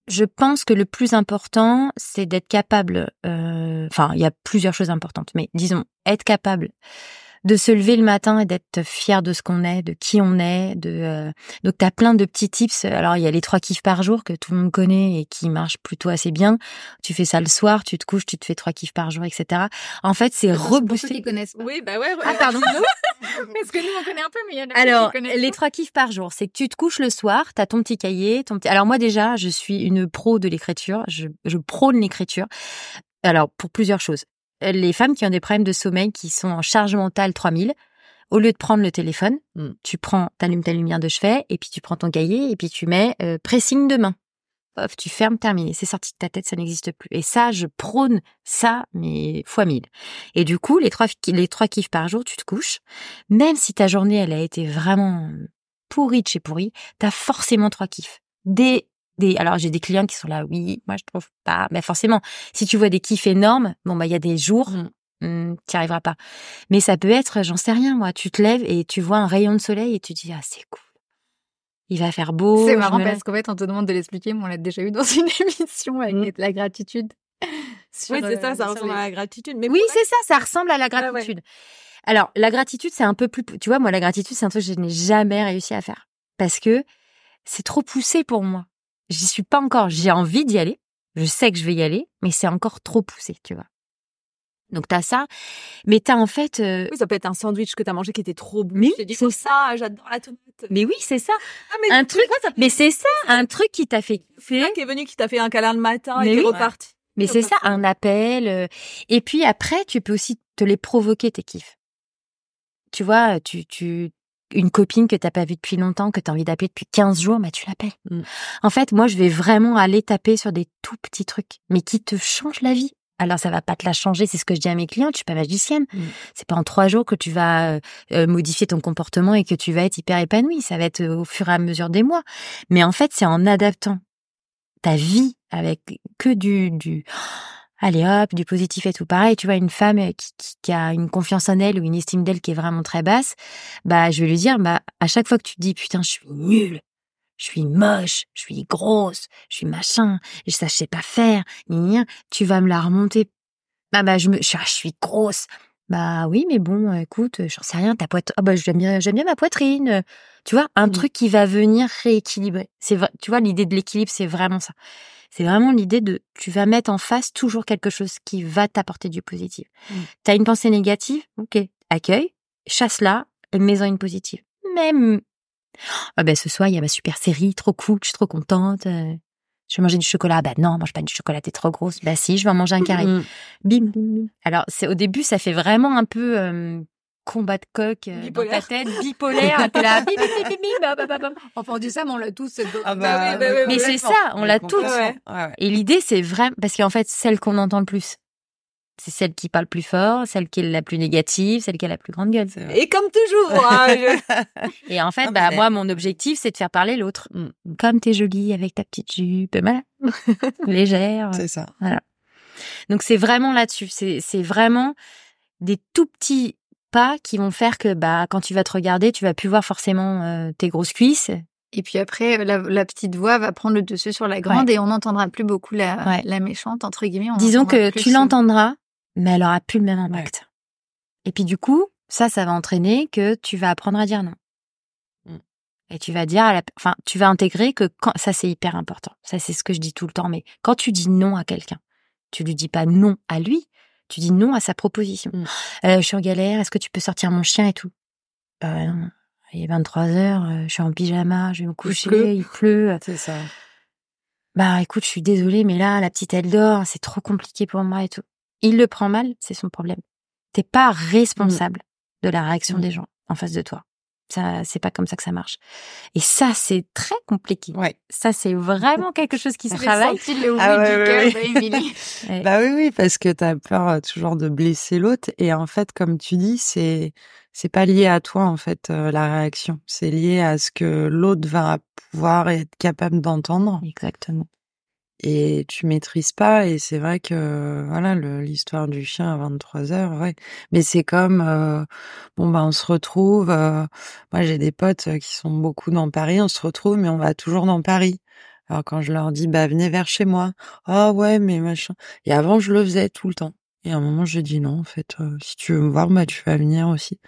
Je pense que le plus important, c'est d'être capable. euh, Enfin, il y a plusieurs choses importantes, mais disons être capable de se lever le matin et d'être fier de ce qu'on est, de qui on est. De euh, donc t'as plein de petits tips. Alors il y a les trois kiffs par jour que tout le monde connaît et qui marchent plutôt assez bien. Tu fais ça le soir, tu te couches, tu te fais trois kiffs par jour, etc. En fait, c'est pour ceux qui rebooster. connaissent pas. Oui, bah ouais. Ah pardon. Parce que nous, on connaît un peu, mais il y en a Alors, qui connaissent les trois kiffs par jour, c'est que tu te couches le soir, t'as ton petit cahier, ton petit... Alors moi déjà, je suis une pro de l'écriture, je, je prône l'écriture. Alors, pour plusieurs choses. Les femmes qui ont des problèmes de sommeil, qui sont en charge mentale 3000, au lieu de prendre le téléphone, Mm. tu prends, t'allumes ta lumière de chevet, et puis tu prends ton cahier, et puis tu mets euh, pressing de main. Hop, tu fermes, terminé. C'est sorti de ta tête, ça n'existe plus. Et ça, je prône ça, mais fois mille. Et du coup, les trois, les trois kiffs par jour, tu te couches. Même si ta journée, elle a été vraiment pourrie de chez pourrie, t'as forcément trois kiffs. Des, des, alors j'ai des clients qui sont là, oui, moi je trouve pas. Mais forcément, si tu vois des kiffs énormes, bon bah il y a des jours, Mm. hum, t'y arriveras pas. Mais ça peut être, j'en sais rien, moi, tu te lèves et tu vois un rayon de soleil et tu te dis ah c'est cool. Il va faire beau. C'est marrant parce qu'en fait, on te demande de l'expliquer, mais on l'a déjà eu dans une émission avec Mm. la gratitude. Sur, Oui, c'est ça, euh, ça ressemble les- à la gratitude. Mais Oui, c'est ça, ça ressemble à la ouais. gratitude. Alors, la gratitude, c'est un peu plus, tu vois, moi, la gratitude, c'est un truc que je n'ai jamais réussi à faire. Parce que c'est trop poussé pour moi. J'y suis pas encore. J'ai envie d'y aller. Je sais que je vais y aller, mais c'est encore trop poussé, tu vois. Donc, t'as ça. Mais t'as en fait, euh, Oui, ça peut être un sandwich que t'as mangé qui était trop bon. Mais c'est oh, ça, j'adore la tomate. mais oui, c'est ça. Ah, mais Un truc, quoi, ça mais c'est ça, un truc qui t'a fait quelqu'un qui est venu, qui t'a fait un câlin le matin Mais et qui est oui. reparti. Mais c'est ça, un appel. euh, Et puis après, tu peux aussi te les provoquer, tes kiffs. Tu vois, tu, tu, une copine que t'as pas vue depuis longtemps, que t'as envie d'appeler depuis 15 jours, bah, tu l'appelles. Mm. En fait, moi, je vais vraiment aller taper sur des tout petits trucs, mais qui te changent la vie. Alors, ça va pas te la changer, c'est ce que je dis à mes clients, je suis pas magicienne. Mm. C'est pas en trois jours que tu vas euh, euh, modifier ton comportement et que tu vas être hyper épanoui. Ça va être euh, au fur et à mesure des mois. Mais en fait, c'est en adaptant ta vie avec que du, du, allez hop, du positif et tout. Pareil, tu vois, une femme qui, qui, qui a une confiance en elle ou une estime d'elle qui est vraiment très basse, bah, je vais lui dire, bah, à chaque fois que tu te dis, putain, je suis nulle, je suis moche, je suis grosse, je suis machin, je ça, je sais pas faire, tu vas me la remonter. Bah, bah, je me, je, suis- ah, je suis grosse. Bah oui, mais bon, euh, écoute, euh, j'en sais rien, ta poitrine, ah bah j'aime bien, j'aime bien ma poitrine. euh, Tu vois, un Mhm. truc qui va venir rééquilibrer. C'est vrai, tu vois, l'idée de l'équilibre, c'est vraiment ça. C'est vraiment l'idée de, tu vas mettre en face toujours quelque chose qui va t'apporter du positif. Mm. T'as une pensée négative, ok, accueille, chasse-la, et mets-en une positive. Même, ah ben ce soir il y a ma super série, trop cool, je suis trop contente. euh, je vais manger du chocolat. Bah non, mange pas du chocolat, t'es trop grosse. Bah si, je vais en manger un carré. Mm. Bim, bim, bim. Alors, c'est au début, ça fait vraiment un peu euh, combat de coq euh, dans ta Bipolaire. tête, bipolaire. T'es là, bim, bim, bim, bim, bim. Enfin, on dit ça, mais on l'a tous. Ah Bah oui, bah oui, Mais c'est ça, on l'a. Ouais, ouais. Et l'idée, c'est vraiment parce qu'en fait, celle qu'on entend le plus, c'est celle qui parle plus fort, celle qui est la plus négative, celle qui a la plus grande gueule. Et comme toujours, hein, je- Et en fait, Ah, bah moi, mon objectif, c'est de faire parler l'autre. Mm. Comme t'es jolie avec ta petite jupe, voilà, légère. C'est ça. Donc c'est vraiment là-dessus. C'est c'est vraiment des tout petits pas qui vont faire que bah quand tu vas te regarder, tu vas plus voir forcément euh, tes grosses cuisses. Et puis après, la, la, petite voix va prendre le dessus sur la grande et on n'entendra plus beaucoup la, la méchante, entre guillemets. Disons que tu l'entendras, mais elle aura plus le même impact. Et puis du coup, ça, ça va entraîner que tu vas apprendre à dire non. Mmh. Et tu vas dire, à la... enfin, tu vas intégrer que quand... ça, c'est hyper important. Ça, c'est ce que je dis tout le temps. Mais quand tu dis non à quelqu'un, tu lui dis pas non à lui, tu dis non à sa proposition. Mmh. Euh, je suis en galère, est-ce que tu peux sortir mon chien et tout? Euh, non. Il est 23 heures, euh, je suis en pyjama, je vais me coucher, il pleut. C'est ça. Bah écoute, je suis désolée, mais là, la petite elle dort, c'est trop compliqué pour moi et tout. Il le prend mal, c'est son problème. T'es pas responsable de la réaction des gens en face de toi. Ça, c'est pas comme ça que ça marche. Et ça, c'est très compliqué. Ouais. Ça, c'est vraiment quelque chose qui se travaille. Ah ouais, ouais, bah oui, oui, parce que t'as peur euh, toujours de blesser l'autre. Et en fait, comme tu dis, c'est c'est pas lié à toi en fait euh, la réaction. C'est lié à ce que l'autre va pouvoir être capable d'entendre. Exactement et tu maîtrises pas et c'est vrai que voilà l'histoire du chien à 23 heures ouais. Mais c'est comme euh, bon bah on se retrouve euh, moi j'ai des potes qui sont beaucoup dans Paris on se retrouve mais on va toujours dans Paris. Alors quand je leur dis bah venez vers chez moi. Ah ouais mais machin. Et avant je le faisais tout le temps. Et à un moment je dis non en fait euh, si tu veux me voir bah tu vas venir aussi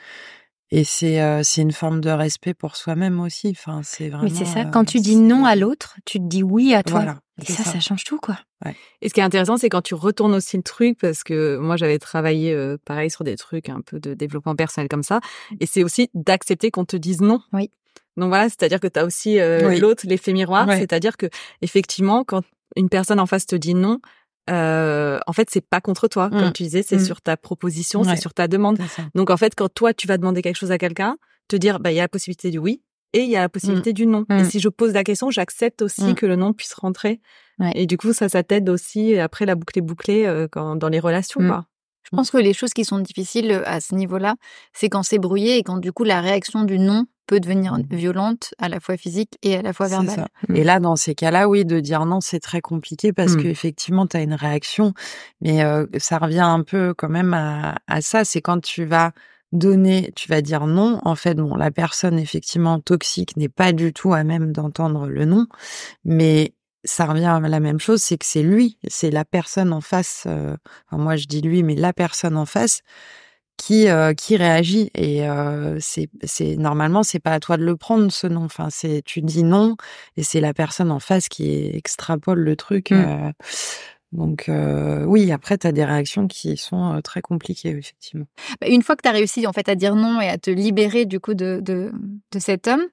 et c'est c'est une forme de respect pour soi-même aussi. Enfin, c'est vraiment. Mais c'est ça. Quand tu dis non à l'autre, tu te dis oui à toi. Voilà. Et ça, ça, change tout, quoi. Ouais. Et ce qui est intéressant, c'est quand tu retournes aussi le truc, parce que moi, j'avais travaillé euh, pareil sur des trucs un peu de développement personnel comme ça. Et c'est aussi d'accepter qu'on te dise non. Oui. Donc voilà, c'est-à-dire que tu as aussi euh, l'autre, l'effet miroir. C'est-à-dire que effectivement, quand une personne en face te dit non, euh, en fait, c'est pas contre toi, comme mmh. tu disais, c'est mmh. sur ta proposition, c'est sur ta demande. Donc en fait, quand toi tu vas demander quelque chose à quelqu'un, te dire bah il y a la possibilité du oui, et il y a la possibilité mmh. du non. Et si je pose la question, j'accepte aussi que le non puisse rentrer. Et du coup, ça, ça t'aide aussi. Après, la boucle est bouclée euh, quand, dans les relations. Quoi. Je pense que les choses qui sont difficiles euh, à ce niveau-là, c'est quand c'est brouillé et quand du coup la réaction du non peut devenir violente, à la fois physique et à la fois verbale. Et là, dans ces cas-là, oui, de dire non, c'est très compliqué parce qu'effectivement, tu as une réaction, mais euh, ça revient un peu quand même à, à ça. C'est quand tu vas donner, tu vas dire non. En fait, bon, la personne effectivement toxique n'est pas du tout à même d'entendre le non, mais ça revient à la même chose, c'est que c'est lui, c'est la personne en face. Euh, moi, je dis lui, mais la personne en face qui euh, qui réagit et euh, c'est c'est normalement c'est pas à toi de le prendre ce non. Enfin, c'est tu dis non et c'est la personne en face qui extrapole le truc. Mmh. Donc euh, oui, après, tu as des réactions qui sont euh, très compliquées, effectivement. Bah, une fois que tu as réussi en fait à dire non et à te libérer du coup de, de, de cet homme,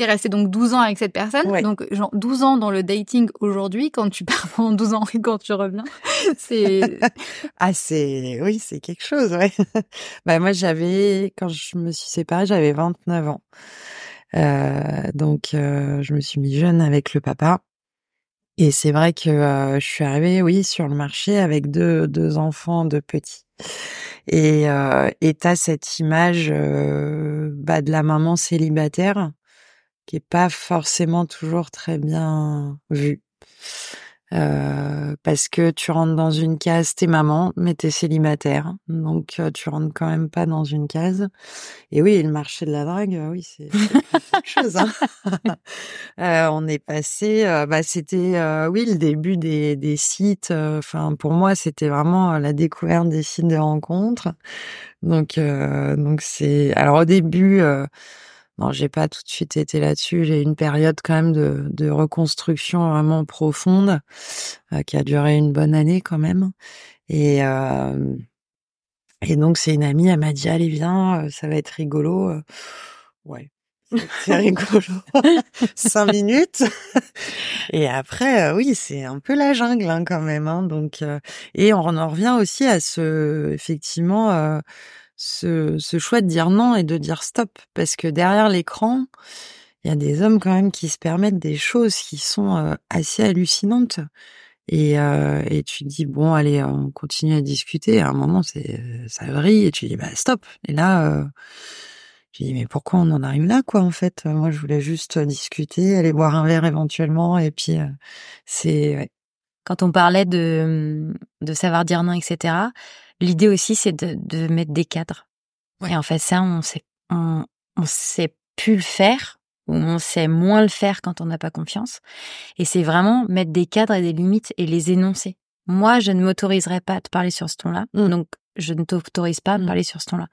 euh, tu es resté donc 12 ans avec cette personne. Donc genre 12 ans dans le dating aujourd'hui, quand tu pars pendant 12 ans et quand tu reviens, c'est... ah c'est... Oui, c'est quelque chose, ouais. bah, moi, j'avais... Quand je me suis séparée, j'avais 29 ans. Euh, donc, euh, je me suis mis jeune avec le papa. Et c'est vrai que euh, je suis arrivée, oui, sur le marché avec deux, deux enfants, de petits. Et euh, t'as cette image euh, bah, de la maman célibataire qui est pas forcément toujours très bien vue. Euh, parce que tu rentres dans une case, t'es maman, mais t'es célibataire, donc euh, tu rentres quand même pas dans une case. Et oui, le marché de la drague, euh, oui, c'est chose. Hein. on est passé, bah c'était, oui, le début des, des sites. Enfin, pour moi, c'était vraiment la découverte des sites de rencontres. Donc, donc c'est, alors au début. Non, j'ai pas tout de suite été là-dessus. J'ai eu une période quand même de, de reconstruction vraiment profonde euh, qui a duré une bonne année quand même. Et euh, et donc c'est une amie, elle m'a dit allez viens, euh, ça va être rigolo. Ouais, c'est rigolo. Cinq minutes. Et après, oui, c'est un peu la jungle hein, quand même. Hein, donc, et on en revient aussi à ce, effectivement, ce, ce choix de dire non et de dire stop. Parce que derrière l'écran, il y a des hommes quand même qui se permettent des choses qui sont euh, assez hallucinantes. Et, euh, et tu dis bon allez on continue à discuter à un moment c'est ça brille et tu dis bah stop et là euh, tu dis mais pourquoi on en arrive là quoi en fait? Moi je voulais juste discuter aller boire un verre éventuellement et puis euh, c'est quand on parlait de de savoir dire non etc L'idée aussi, c'est de, de mettre des cadres. Ouais. Et en fait, ça, on sait, on, on sait plus le faire, ou on sait moins le faire quand on n'a pas confiance. Et c'est vraiment mettre des cadres et des limites et les énoncer. Moi, je ne m'autoriserai pas à te parler sur ce ton-là, Mm. donc je ne t'autorise pas à me Mm. parler sur ce ton-là.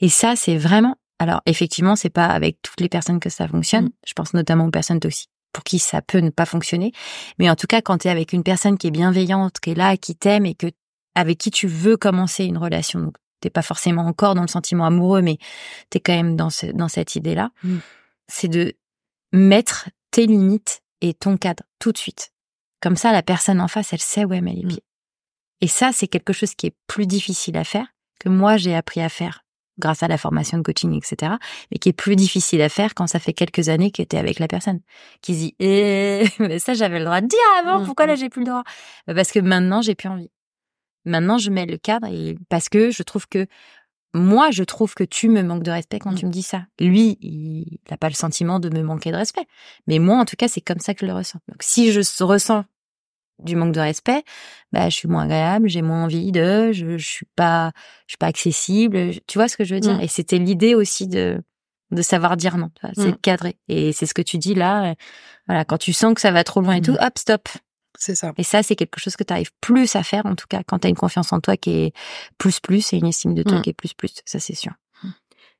Et ça, c'est vraiment. Alors, effectivement, c'est pas avec toutes les personnes que ça fonctionne. Mm. Je pense notamment aux personnes aussi pour qui ça peut ne pas fonctionner. Mais en tout cas, quand tu es avec une personne qui est bienveillante, qui est là, qui t'aime et que avec qui tu veux commencer une relation, donc t'es pas forcément encore dans le sentiment amoureux, mais t'es quand même dans ce, dans cette idée-là, Mm. c'est de mettre tes limites et ton cadre tout de suite. Comme ça, la personne en face, elle sait où elle met les Mm. pieds. Et ça, c'est quelque chose qui est plus difficile à faire, que moi j'ai appris à faire grâce à la formation de coaching, etc., mais qui est plus difficile à faire quand ça fait quelques années que t'es avec la personne, qui se dit eh, mais ça j'avais le droit de dire avant, Mm, pourquoi là j'ai plus le droit? Parce que maintenant j'ai plus envie. Maintenant je mets le cadre et parce que je trouve que moi je trouve que tu me manques de respect quand Mm. tu me dis ça. Lui, il n'a pas le sentiment de me manquer de respect, mais moi en tout cas c'est comme ça que je le ressens. Donc si je ressens du manque de respect, bah je suis moins agréable, j'ai moins envie de, je, je suis pas, je suis pas accessible. Tu vois ce que je veux dire? Mm. Et c'était l'idée aussi de de savoir dire non. C'est Mm. de cadrer. Et c'est ce que tu dis là. euh, Voilà, quand tu sens que ça va trop loin et tout, Mm. hop, stop. C'est ça. Et ça, c'est quelque chose que tu arrives plus à faire, en tout cas, quand tu as une confiance en toi qui est plus plus et une estime de toi Mm. qui est plus plus. Ça, c'est sûr.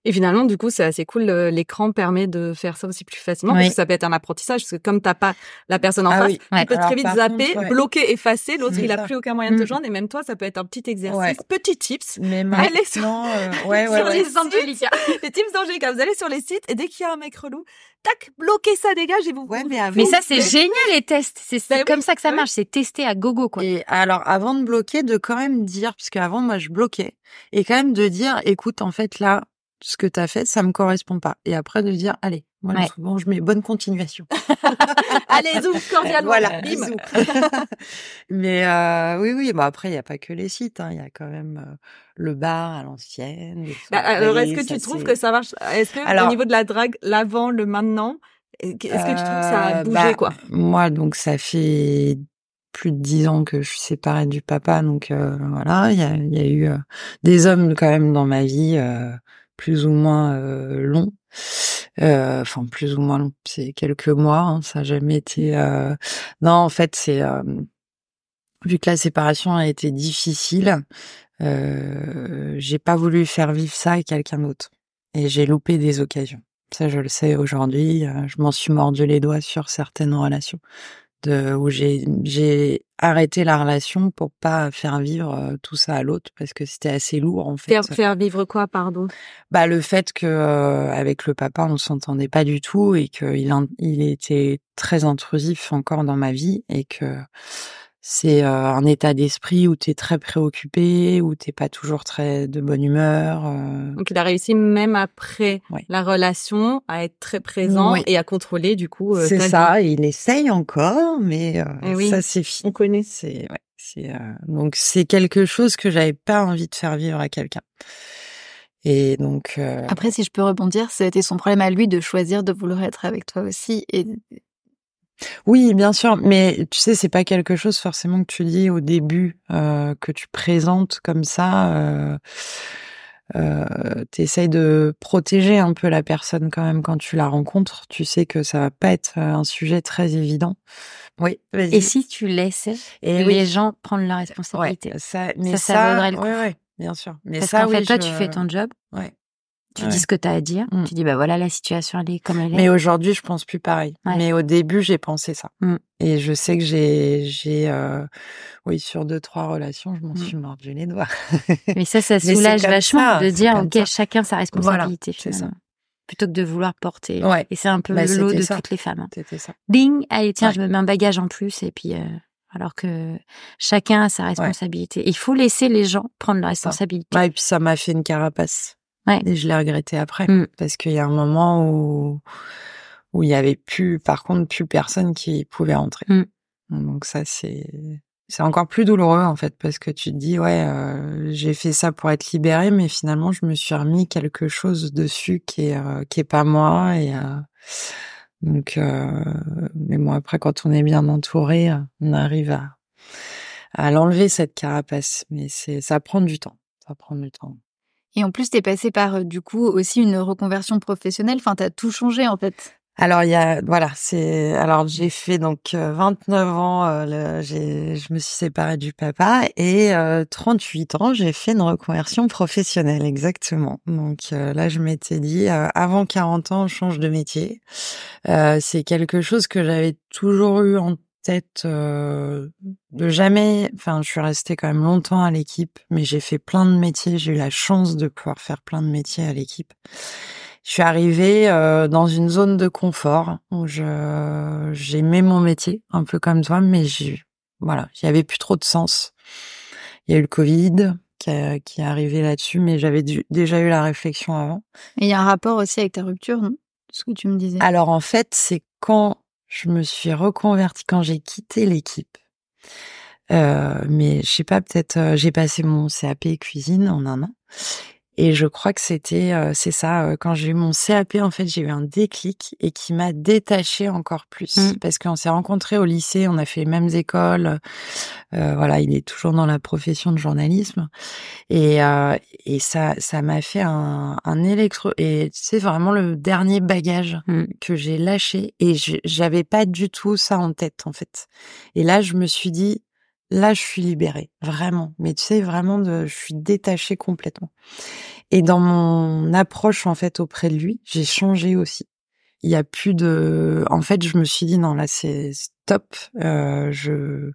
Et finalement, du coup, c'est assez cool. L'écran permet de faire ça aussi plus facilement Oui. parce que ça peut être un apprentissage. Parce que comme t'as pas la personne en Ah face, oui. Ouais. tu peux Alors, très vite zapper, contre, ouais. bloquer, effacer. L'autre, il a ça. plus aucun moyen de te Mm. joindre. Et même toi, ça peut être un petit exercice, Ouais. petit tips. Mais Allez sur- euh, ouais, ouais, sur ouais. les sites, les tips d'Angélica. Vous allez sur les sites et dès qu'il y a un mec relou, tac, bloquez ça, dégage et vous. Ouais, mais avant- Mais ça, c'est génial, les tests. C'est Bah oui, comme ça que ça bah marche. C'est testé à gogo, quoi. Et alors, avant de bloquer, de quand même dire, puisque avant moi je bloquais, et quand même de dire, écoute, en fait là, ce que t'as fait, ça me correspond pas. Et après de dire, allez, moi Ouais. souvent je mets bonne continuation. Allez, zoom, cordialement. voilà, bisous. Mais euh, oui, oui, bon après il y a pas que les sites, hein, il y a quand même euh, le bar à l'ancienne. Bah, alors, est-ce que tu trouves que ça marche? Est-ce que au niveau de la drague, l'avant, le maintenant, est-ce que tu trouves que ça a Euh, bougé, bah, quoi? Moi, donc, ça fait plus de dix ans que je suis séparée du papa, donc euh, voilà, il y a, il y a eu euh, des hommes quand même dans ma vie, euh, plus ou moins euh, longs. Euh, Enfin, plus ou moins long, c'est quelques mois, hein, ça n'a jamais été... euh, Non, en fait, c'est... Vu que la séparation a été difficile, j'ai pas voulu faire vivre ça à quelqu'un d'autre. Et j'ai loupé des occasions. Ça, je le sais aujourd'hui. Je m'en suis mordu les doigts sur certaines relations de, où j'ai, arrêté la relation pour pas faire vivre euh, tout ça à l'autre parce que c'était assez lourd, en fait. faire, faire vivre quoi, pardon? Bah, le fait que, euh, avec le papa, on s'entendait pas du tout et qu'il il était très intrusif encore dans ma vie et que c'est euh, un état d'esprit où tu es très préoccupé, où t'es pas toujours très de bonne humeur. euh, Donc, il a réussi même après Ouais. la relation à être très présent Oui. et à contrôler, du coup, euh, c'est vie. ça, il essaye encore, mais euh, Eh oui. ça c'est fini. On connaît. C'est ouais, c'est euh, donc c'est quelque chose que j'avais pas envie de faire vivre à quelqu'un. Et donc euh, Après, si je peux rebondir, c'était son problème à lui de choisir de vouloir être avec toi aussi. Et oui, bien sûr, mais tu sais, c'est pas quelque chose forcément que tu dis au début euh, que tu présentes comme ça. Euh, euh, T'essayes de protéger un peu la personne quand même quand tu la rencontres. Tu sais que ça va pas être euh, un sujet très évident. Oui. Et si tu laissais Et les oui. gens prendre leur Ouais, responsabilité ça, mais Ça, ça, ça vaudrait le coup. Ouais, ouais, bien sûr. Mais Parce ça, qu'en fait, toi, je- tu fais ton job, Ouais. Tu Ouais. dis ce que tu as à dire, Mm. tu dis, bah voilà, la situation, elle est comme elle est. Mais aujourd'hui, je pense plus pareil. Ouais. Mais au début, j'ai pensé ça. Mm. Et je sais que j'ai, j'ai, euh, oui, sur deux, trois relations, je m'en Mm. suis mordu les doigts. Mais ça, ça soulage vachement ça, de dire, ok, ça. chacun sa responsabilité, c'est ça. Plutôt que de vouloir porter. Ouais. Et c'est un peu Bah, le lot de ça. toutes les femmes. hein. C'était ça. Ding, allez, tiens, je me mets un bagage en plus, et puis, euh, alors que chacun a sa responsabilité. Il faut laisser les gens prendre ça. responsabilité. Ouais, et puis ça m'a fait une carapace. Ouais. Et je l'ai regretté après. Mm. Parce qu'il y a un moment où, où il y avait plus, par contre, plus personne qui pouvait rentrer. Mm. Donc ça, c'est, c'est encore plus douloureux, en fait, parce que tu te dis, ouais, euh, j'ai fait ça pour être libérée, mais finalement, je me suis remis quelque chose dessus qui est, euh, qui est pas moi et, euh, donc, euh, mais bon, après, quand on est bien entouré, on arrive à, à l'enlever, cette carapace. Mais c'est, ça prend du temps. ça prend du temps. Et en plus, tu es passé par, du coup, aussi une reconversion professionnelle. Enfin, tu as tout changé, en fait. Alors il y a voilà c'est alors j'ai fait donc 29 ans euh, j'ai je me suis séparée du papa et euh, 38 ans j'ai fait une reconversion professionnelle exactement donc euh, là je m'étais dit euh, avant 40 ans on change de métier c'est quelque chose que j'avais toujours eu en tête de jamais enfin je suis restée quand même longtemps à l'équipe mais j'ai fait plein de métiers j'ai eu la chance de pouvoir faire plein de métiers à l'équipe. Je suis arrivée euh, dans une zone de confort où je j'aimais mon métier un peu comme toi mais j'ai voilà il y avait plus trop de sens. Il y a eu le Covid qui, qui est arrivé là-dessus mais j'avais déjà eu la réflexion avant. Et il y a un rapport aussi avec ta rupture non? Ce que tu me disais. Alors en fait c'est quand je me suis reconvertie quand j'ai quitté l'équipe. Euh, mais je sais pas peut-être euh, j'ai passé mon CAP cuisine en un an et je crois que c'était, euh, c'est ça, euh, quand j'ai eu mon CAP, en fait, j'ai eu un déclic et qui m'a détaché encore plus. Mmh. Parce qu'on s'est rencontrés au lycée, on a fait les mêmes écoles. Euh, voilà, il est toujours dans la profession de journalisme. Et, euh, et ça ça m'a fait un, un électro... Et c'est vraiment le dernier bagage mmh. que j'ai lâché. Et j'avais pas du tout ça en tête, en fait. Et là, je me suis dit, là, je suis libérée, vraiment. Mais tu sais, vraiment, de, je suis détachée complètement. Et dans mon approche, en fait, auprès de lui, j'ai changé aussi. Il y a plus de, en fait, je me suis dit non, là, c'est stop. Euh, je,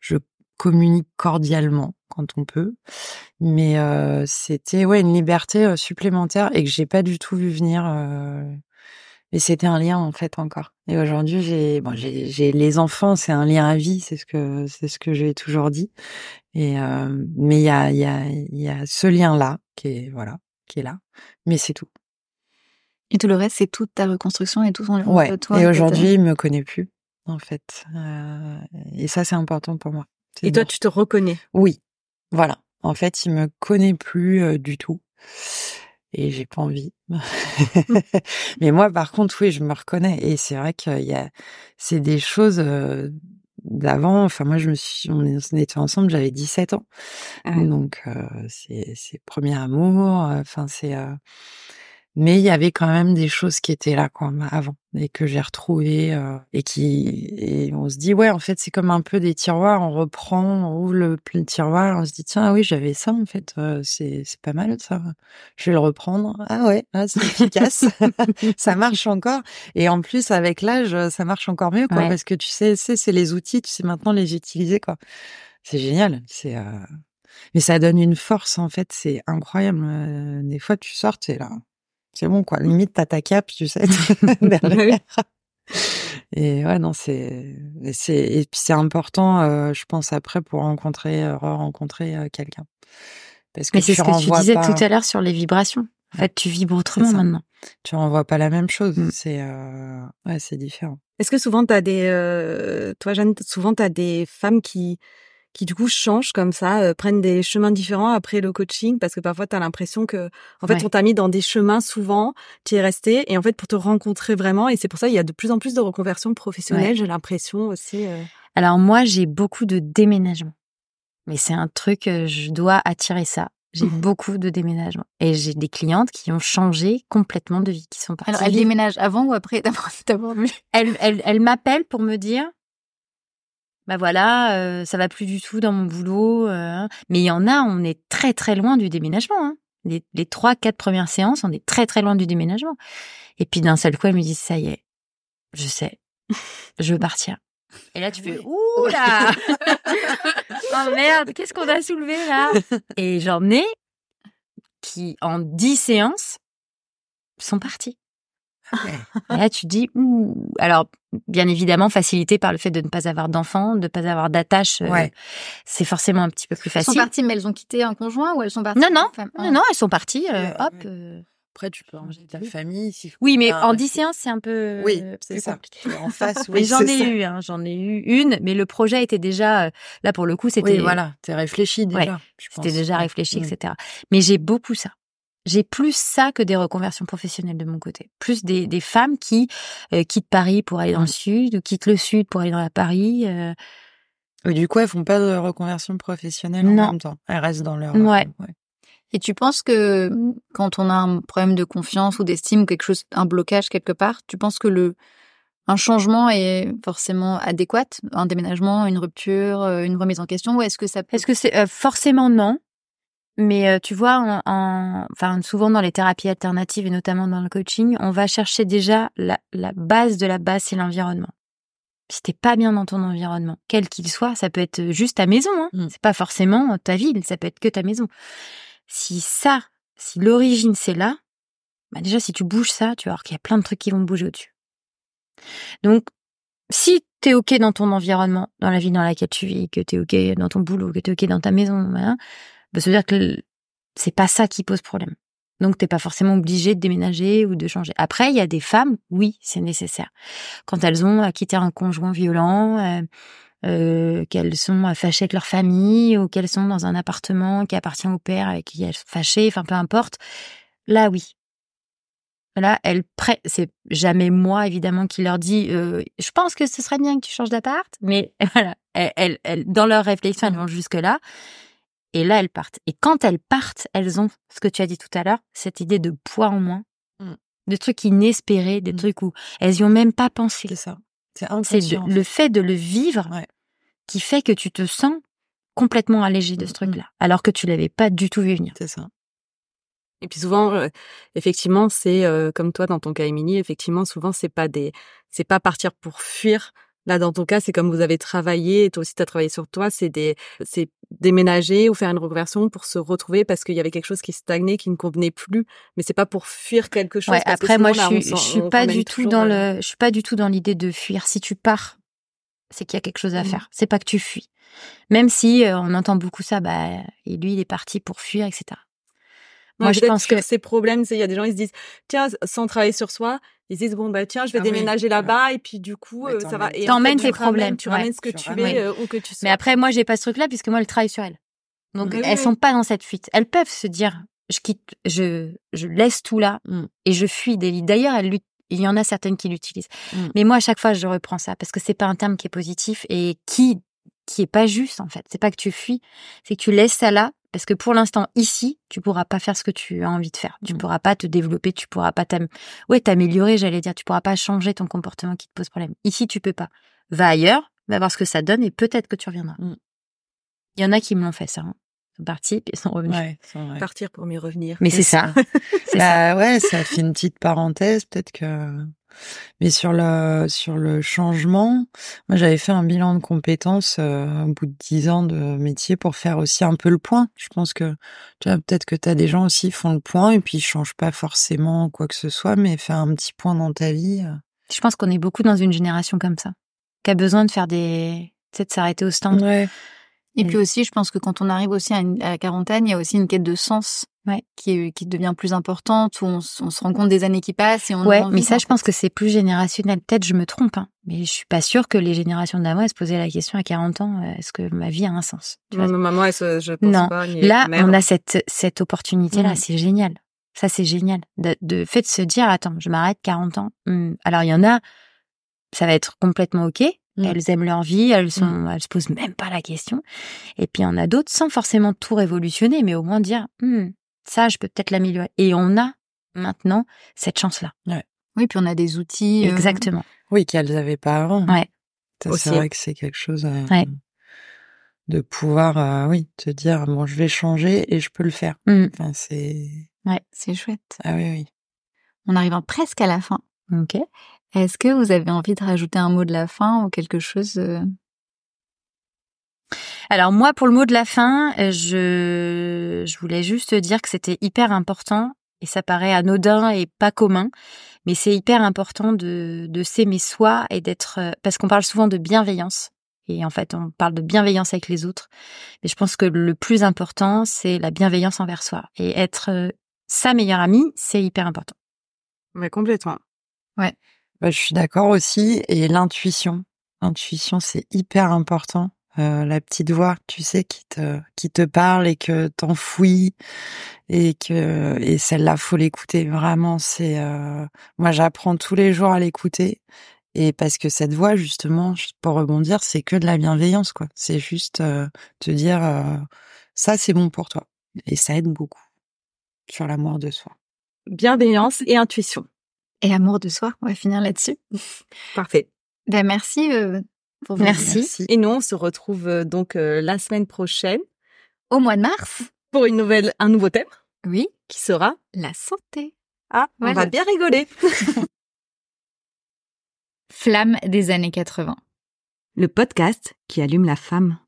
je communique cordialement quand on peut, mais euh, c'était ouais une liberté euh, supplémentaire et que j'ai pas du tout vu venir. Euh, et c'était un lien en fait encore. Et aujourd'hui, j'ai bon, j'ai les enfants, c'est un lien à vie, c'est ce que c'est ce que j'ai toujours dit. Et euh, mais il y a il y a il y a ce lien là qui est voilà qui est là, mais c'est tout. Et tout le reste, c'est toute ta reconstruction et tout son lien ouais. toi. Et aujourd'hui, il me connaît plus en fait. Euh, et ça, c'est important pour moi. Et toi, tu te reconnais Oui, voilà. En fait, il me connaît plus euh, du tout et j'ai pas envie. Mais moi, par contre, oui, je me reconnais et c'est vrai qu'il y a, c'est des choses euh, d'avant. Enfin, moi, je me suis, on était ensemble, j'avais 17 ans, ah donc euh, c'est, c'est premier amour. Enfin, c'est mais il y avait quand même des choses qui étaient là quoi avant et que j'ai retrouvées euh, et qui et on se dit ouais en fait c'est comme un peu des tiroirs on reprend on ouvre le, le tiroir on se dit tiens ah oui j'avais ça en fait euh, c'est c'est pas mal ça. Je vais le reprendre. Ah ouais ah, c'est efficace. Ça marche encore. Et en plus avec l'âge ça marche encore mieux quoi parce que tu sais c'est c'est les outils tu sais maintenant les utiliser quoi. C'est génial. C'est euh... mais ça donne une force en fait. C'est incroyable. Euh, des fois tu sors es là c'est bon quoi. Limite t'as ta cape, tu sais, derrière. Et ouais, non, c'est, c'est, et puis c'est important, euh, je pense après pour rencontrer, euh, re-rencontrer euh, quelqu'un. Parce que Mais c'est ce que tu disais tout à l'heure sur les vibrations. En fait, tu vibres autrement maintenant. Tu renvoies pas la même chose. Mm. C'est, euh, ouais, c'est différent. Est-ce que souvent t'as des, euh, toi Jeanne, souvent t'as des femmes qui qui du coup changent comme ça, euh, prennent des chemins différents après le coaching parce que parfois tu as l'impression que en fait on t'a mis dans des chemins souvent, tu es resté et en fait pour te rencontrer vraiment et c'est pour ça il y a de plus en plus de reconversions professionnelles, j'ai l'impression aussi. Euh. Alors moi j'ai beaucoup de déménagements. Mais c'est un truc euh, je dois attirer ça. J'ai beaucoup de déménagements et j'ai des clientes qui ont changé complètement de vie, qui sont parties. Alors, elles déménagent avant ou après d'avoir vu? Elles, elles, elles m'appellent pour me dire bah voilà, euh, ça va plus du tout dans mon boulot. Euh, mais il y en a, on est très très loin du déménagement. Hein. Les, trois, quatre premières séances, on est très très loin du déménagement. Et puis d'un seul coup, elle me dit ça y est, je sais, je veux partir. Et là, tu fais ouh là, oh merde, qu'est-ce qu'on a soulevé là? Et j'en ai qui en dix séances sont partis. Et là, tu dis, ouh. Alors, bien évidemment, facilité par le fait de ne pas avoir d'enfants, de ne pas avoir d'attache. Euh, c'est forcément un petit peu plus facile. Elles sont parties, mais elles ont quitté un conjoint ou elles sont parties Non, non, non, non, elles sont parties. Euh, hop. Euh. Après, tu peux ranger ta famille. Si oui, mais en 10 séances, c'est un peu oui, c'est ça. En face, oui, j'en ai eu, hein, j'en ai eu une, mais le projet était déjà là pour le coup, c'était oui, voilà, t'es réfléchi déjà. c'était déjà réfléchi, etc. Mais j'ai beaucoup ça j'ai plus ça que des reconversions professionnelles de mon côté. Plus des, des femmes qui euh, quittent Paris pour aller dans le sud ou quittent le sud pour aller dans la Paris. Euh... du coup, elles font pas de reconversion professionnelle en même temps. Elles restent dans leur. Ouais. Et tu penses que quand on a un problème de confiance ou d'estime ou quelque chose, un blocage quelque part, tu penses que le un changement est forcément adéquat, un déménagement, une rupture, euh, une remise en question, ou est-ce que ça peut... Est-ce que c'est euh, forcément non mais euh, tu vois, en, enfin souvent dans les thérapies alternatives et notamment dans le coaching, on va chercher déjà la, la base de la base, c'est l'environnement. Si t'es pas bien dans ton environnement, quel qu'il soit, ça peut être juste ta maison. Hein. Mm. C'est pas forcément ta ville, ça peut être que ta maison. Si ça, si l'origine c'est là, bah déjà si tu bouges ça, tu vas voir qu'il y a plein de trucs qui vont bouger au-dessus. Donc, si t'es ok dans ton environnement, dans la ville dans laquelle tu vis, que t'es ok dans ton boulot, que t'es ok dans ta maison, hein, bah, ça veut dire que c'est pas ça qui pose problème. Donc t'es pas forcément obligé de déménager ou de changer. Après, il y a des femmes, oui, c'est nécessaire. Quand elles ont quitté un conjoint violent, euh, euh, qu'elles sont fâchées avec leur famille ou qu'elles sont dans un appartement qui appartient au père avec qui elles sont fâchées, enfin peu importe. Là, oui. Là, elles prêt. C'est jamais moi évidemment qui leur dit. Euh, je pense que ce serait bien que tu changes d'appart, mais voilà. Dans leur réflexion, elles vont jusque là. Et là, elles partent. Et quand elles partent, elles ont ce que tu as dit tout à l'heure, cette idée de poids en moins, Mm. de trucs inespérés, des Mm. trucs où elles y ont même pas pensé. C'est ça. C'est C'est le fait de le vivre Ouais. qui fait que tu te sens complètement allégé de ce Mm, truc-là, alors que tu l'avais pas du tout vu venir. C'est ça. Et puis souvent, euh, effectivement, c'est euh, comme toi dans ton cas, Émilie. Effectivement, souvent c'est pas des, c'est pas partir pour fuir. Là, dans ton cas, c'est comme vous avez travaillé, et toi aussi tu as travaillé sur toi. C'est des, c'est déménager ou faire une reconversion pour se retrouver parce qu'il y avait quelque chose qui stagnait, qui ne convenait plus. Mais c'est pas pour fuir quelque chose. Ouais, parce que après, moi, je suis, je suis pas du tout dans euh, le, je suis pas du tout dans l'idée de fuir. Si tu pars, c'est qu'il y a quelque chose à Mm. faire. C'est pas que tu fuis. Même si euh, on entend beaucoup ça, bah, et lui, il est parti pour fuir, etc. Moi, je pense que ces problèmes, il y a des gens ils se disent tiens sans travailler sur soi, ils se disent bon bah tiens je vais Ah oui, déménager là-bas et puis du coup Ouais, euh, ça va t'emmènes- et tes problèmes, tu ouais. ramènes ce que Tu ramènes. es euh, ou que tu sois. Mais après, moi, j'ai pas ce truc-là puisque moi, elle travaille sur elle. Donc, Oui, elles oui. sont pas dans cette fuite. Elles peuvent se dire, je quitte, je, je laisse tout là Mm. et je fuis des lits. D'ailleurs, elles il y en a certaines qui l'utilisent. Mm. Mais moi, à chaque fois, je reprends ça parce que c'est pas un terme qui est positif et qui, qui est pas juste, en fait. C'est pas que tu fuis, c'est que tu laisses ça là parce que pour l'instant, ici, tu pourras pas faire ce que tu as envie de faire. Tu Mm. pourras pas te développer, tu pourras pas ouais, t'améliorer, j'allais dire. Tu pourras pas changer ton comportement qui te pose problème. Ici, tu peux pas. Va ailleurs, va voir ce que ça donne et peut-être que tu reviendras. Mm. Il y en a qui me l'ont fait ça. Hein. Ils sont partis puis ils sont revenus. Ouais, c'est vrai. partir pour mieux revenir. Mais c'est ça. c'est ça. Bah ouais, ça fait une petite parenthèse, peut-être que. Mais sur le sur le changement, moi j'avais fait un bilan de compétences euh, au bout de dix ans de métier pour faire aussi un peu le point. Je pense que tu vois peut-être que t'as des gens aussi qui font le point et puis ils changent pas forcément quoi que ce soit, mais faire un petit point dans ta vie. euh, Je pense qu'on est beaucoup dans une génération comme ça, qui a besoin de faire des, tu sais, de s'arrêter au stand. Ouais. Et Mm. puis aussi, je pense que quand on arrive aussi à, une- à la quarantaine, il y a aussi une quête de sens Ouais. qui, devient plus importante, où on, se rend compte des années qui passent et on Ouais, mais ça, je pense que c'est plus générationnel. Peut-être je me trompe, hein, mais je suis pas sûre que les générations d'avant elles se posaient la question à 40 ans euh, est-ce que ma vie a un sens Tu vois? Non, maman, elle se- je pense Non. pas. Là, mère. on a cette cette opportunité là, Mm. c'est génial. Ça, c'est génial. De, de fait de se dire attends, je m'arrête 40 ans. Hmm. Alors il y en a, ça va être complètement ok. Mm. Elles aiment leur vie, elles sont, elles se posent même pas la question. Et puis il y en a d'autres sans forcément tout révolutionner, mais au moins dire Hmm, ça, je peux peut-être l'améliorer. Et on a maintenant cette chance là. Oui, puis on a des outils. euh, Exactement. Oui, qu'elles avaient pas avant. Ouais. C'est vrai que c'est quelque chose euh, Ouais. de pouvoir, euh, oui, te dire bon, je vais changer et je peux le faire. Enfin, c'est C'est chouette. ah oui, oui. On arrive presque à la fin. Ok. Est-ce que vous avez envie de rajouter un mot de la fin ou quelque chose euh, Alors moi, pour le mot de la fin, euh, je, je voulais juste dire que c'était hyper important, et ça paraît anodin et pas commun, mais c'est hyper important de, de s'aimer soi et d'être... euh, Parce qu'on parle souvent de bienveillance, et en fait on parle de bienveillance avec les autres, mais je pense que le plus important, c'est la bienveillance envers soi. Et être sa meilleure amie, c'est hyper important. Mais complètement. Bah, je suis d'accord aussi. Et l'intuition. L'intuition, c'est hyper important. Euh, la petite voix, tu sais, qui te, qui te parle et que t'enfouis et que, et celle-là, faut l'écouter. Vraiment, c'est, euh, moi, j'apprends tous les jours à l'écouter. Et parce que cette voix, justement, juste pour rebondir, c'est que de la bienveillance, quoi. C'est juste euh, te dire, euh, ça, c'est bon pour toi. Et ça aide beaucoup. sur l'amour de soi. Bienveillance et intuition. Et amour de soi, on va finir là-dessus. Parfait. Ben merci euh, pour votre- Merci. Et nous, on se retrouve euh, donc euh, la semaine prochaine Au mois de mars, pour une nouvelle, un nouveau thème oui, qui sera la santé. Ah, on va bien rigoler. Flamme des années 80. Le podcast qui allume la femme.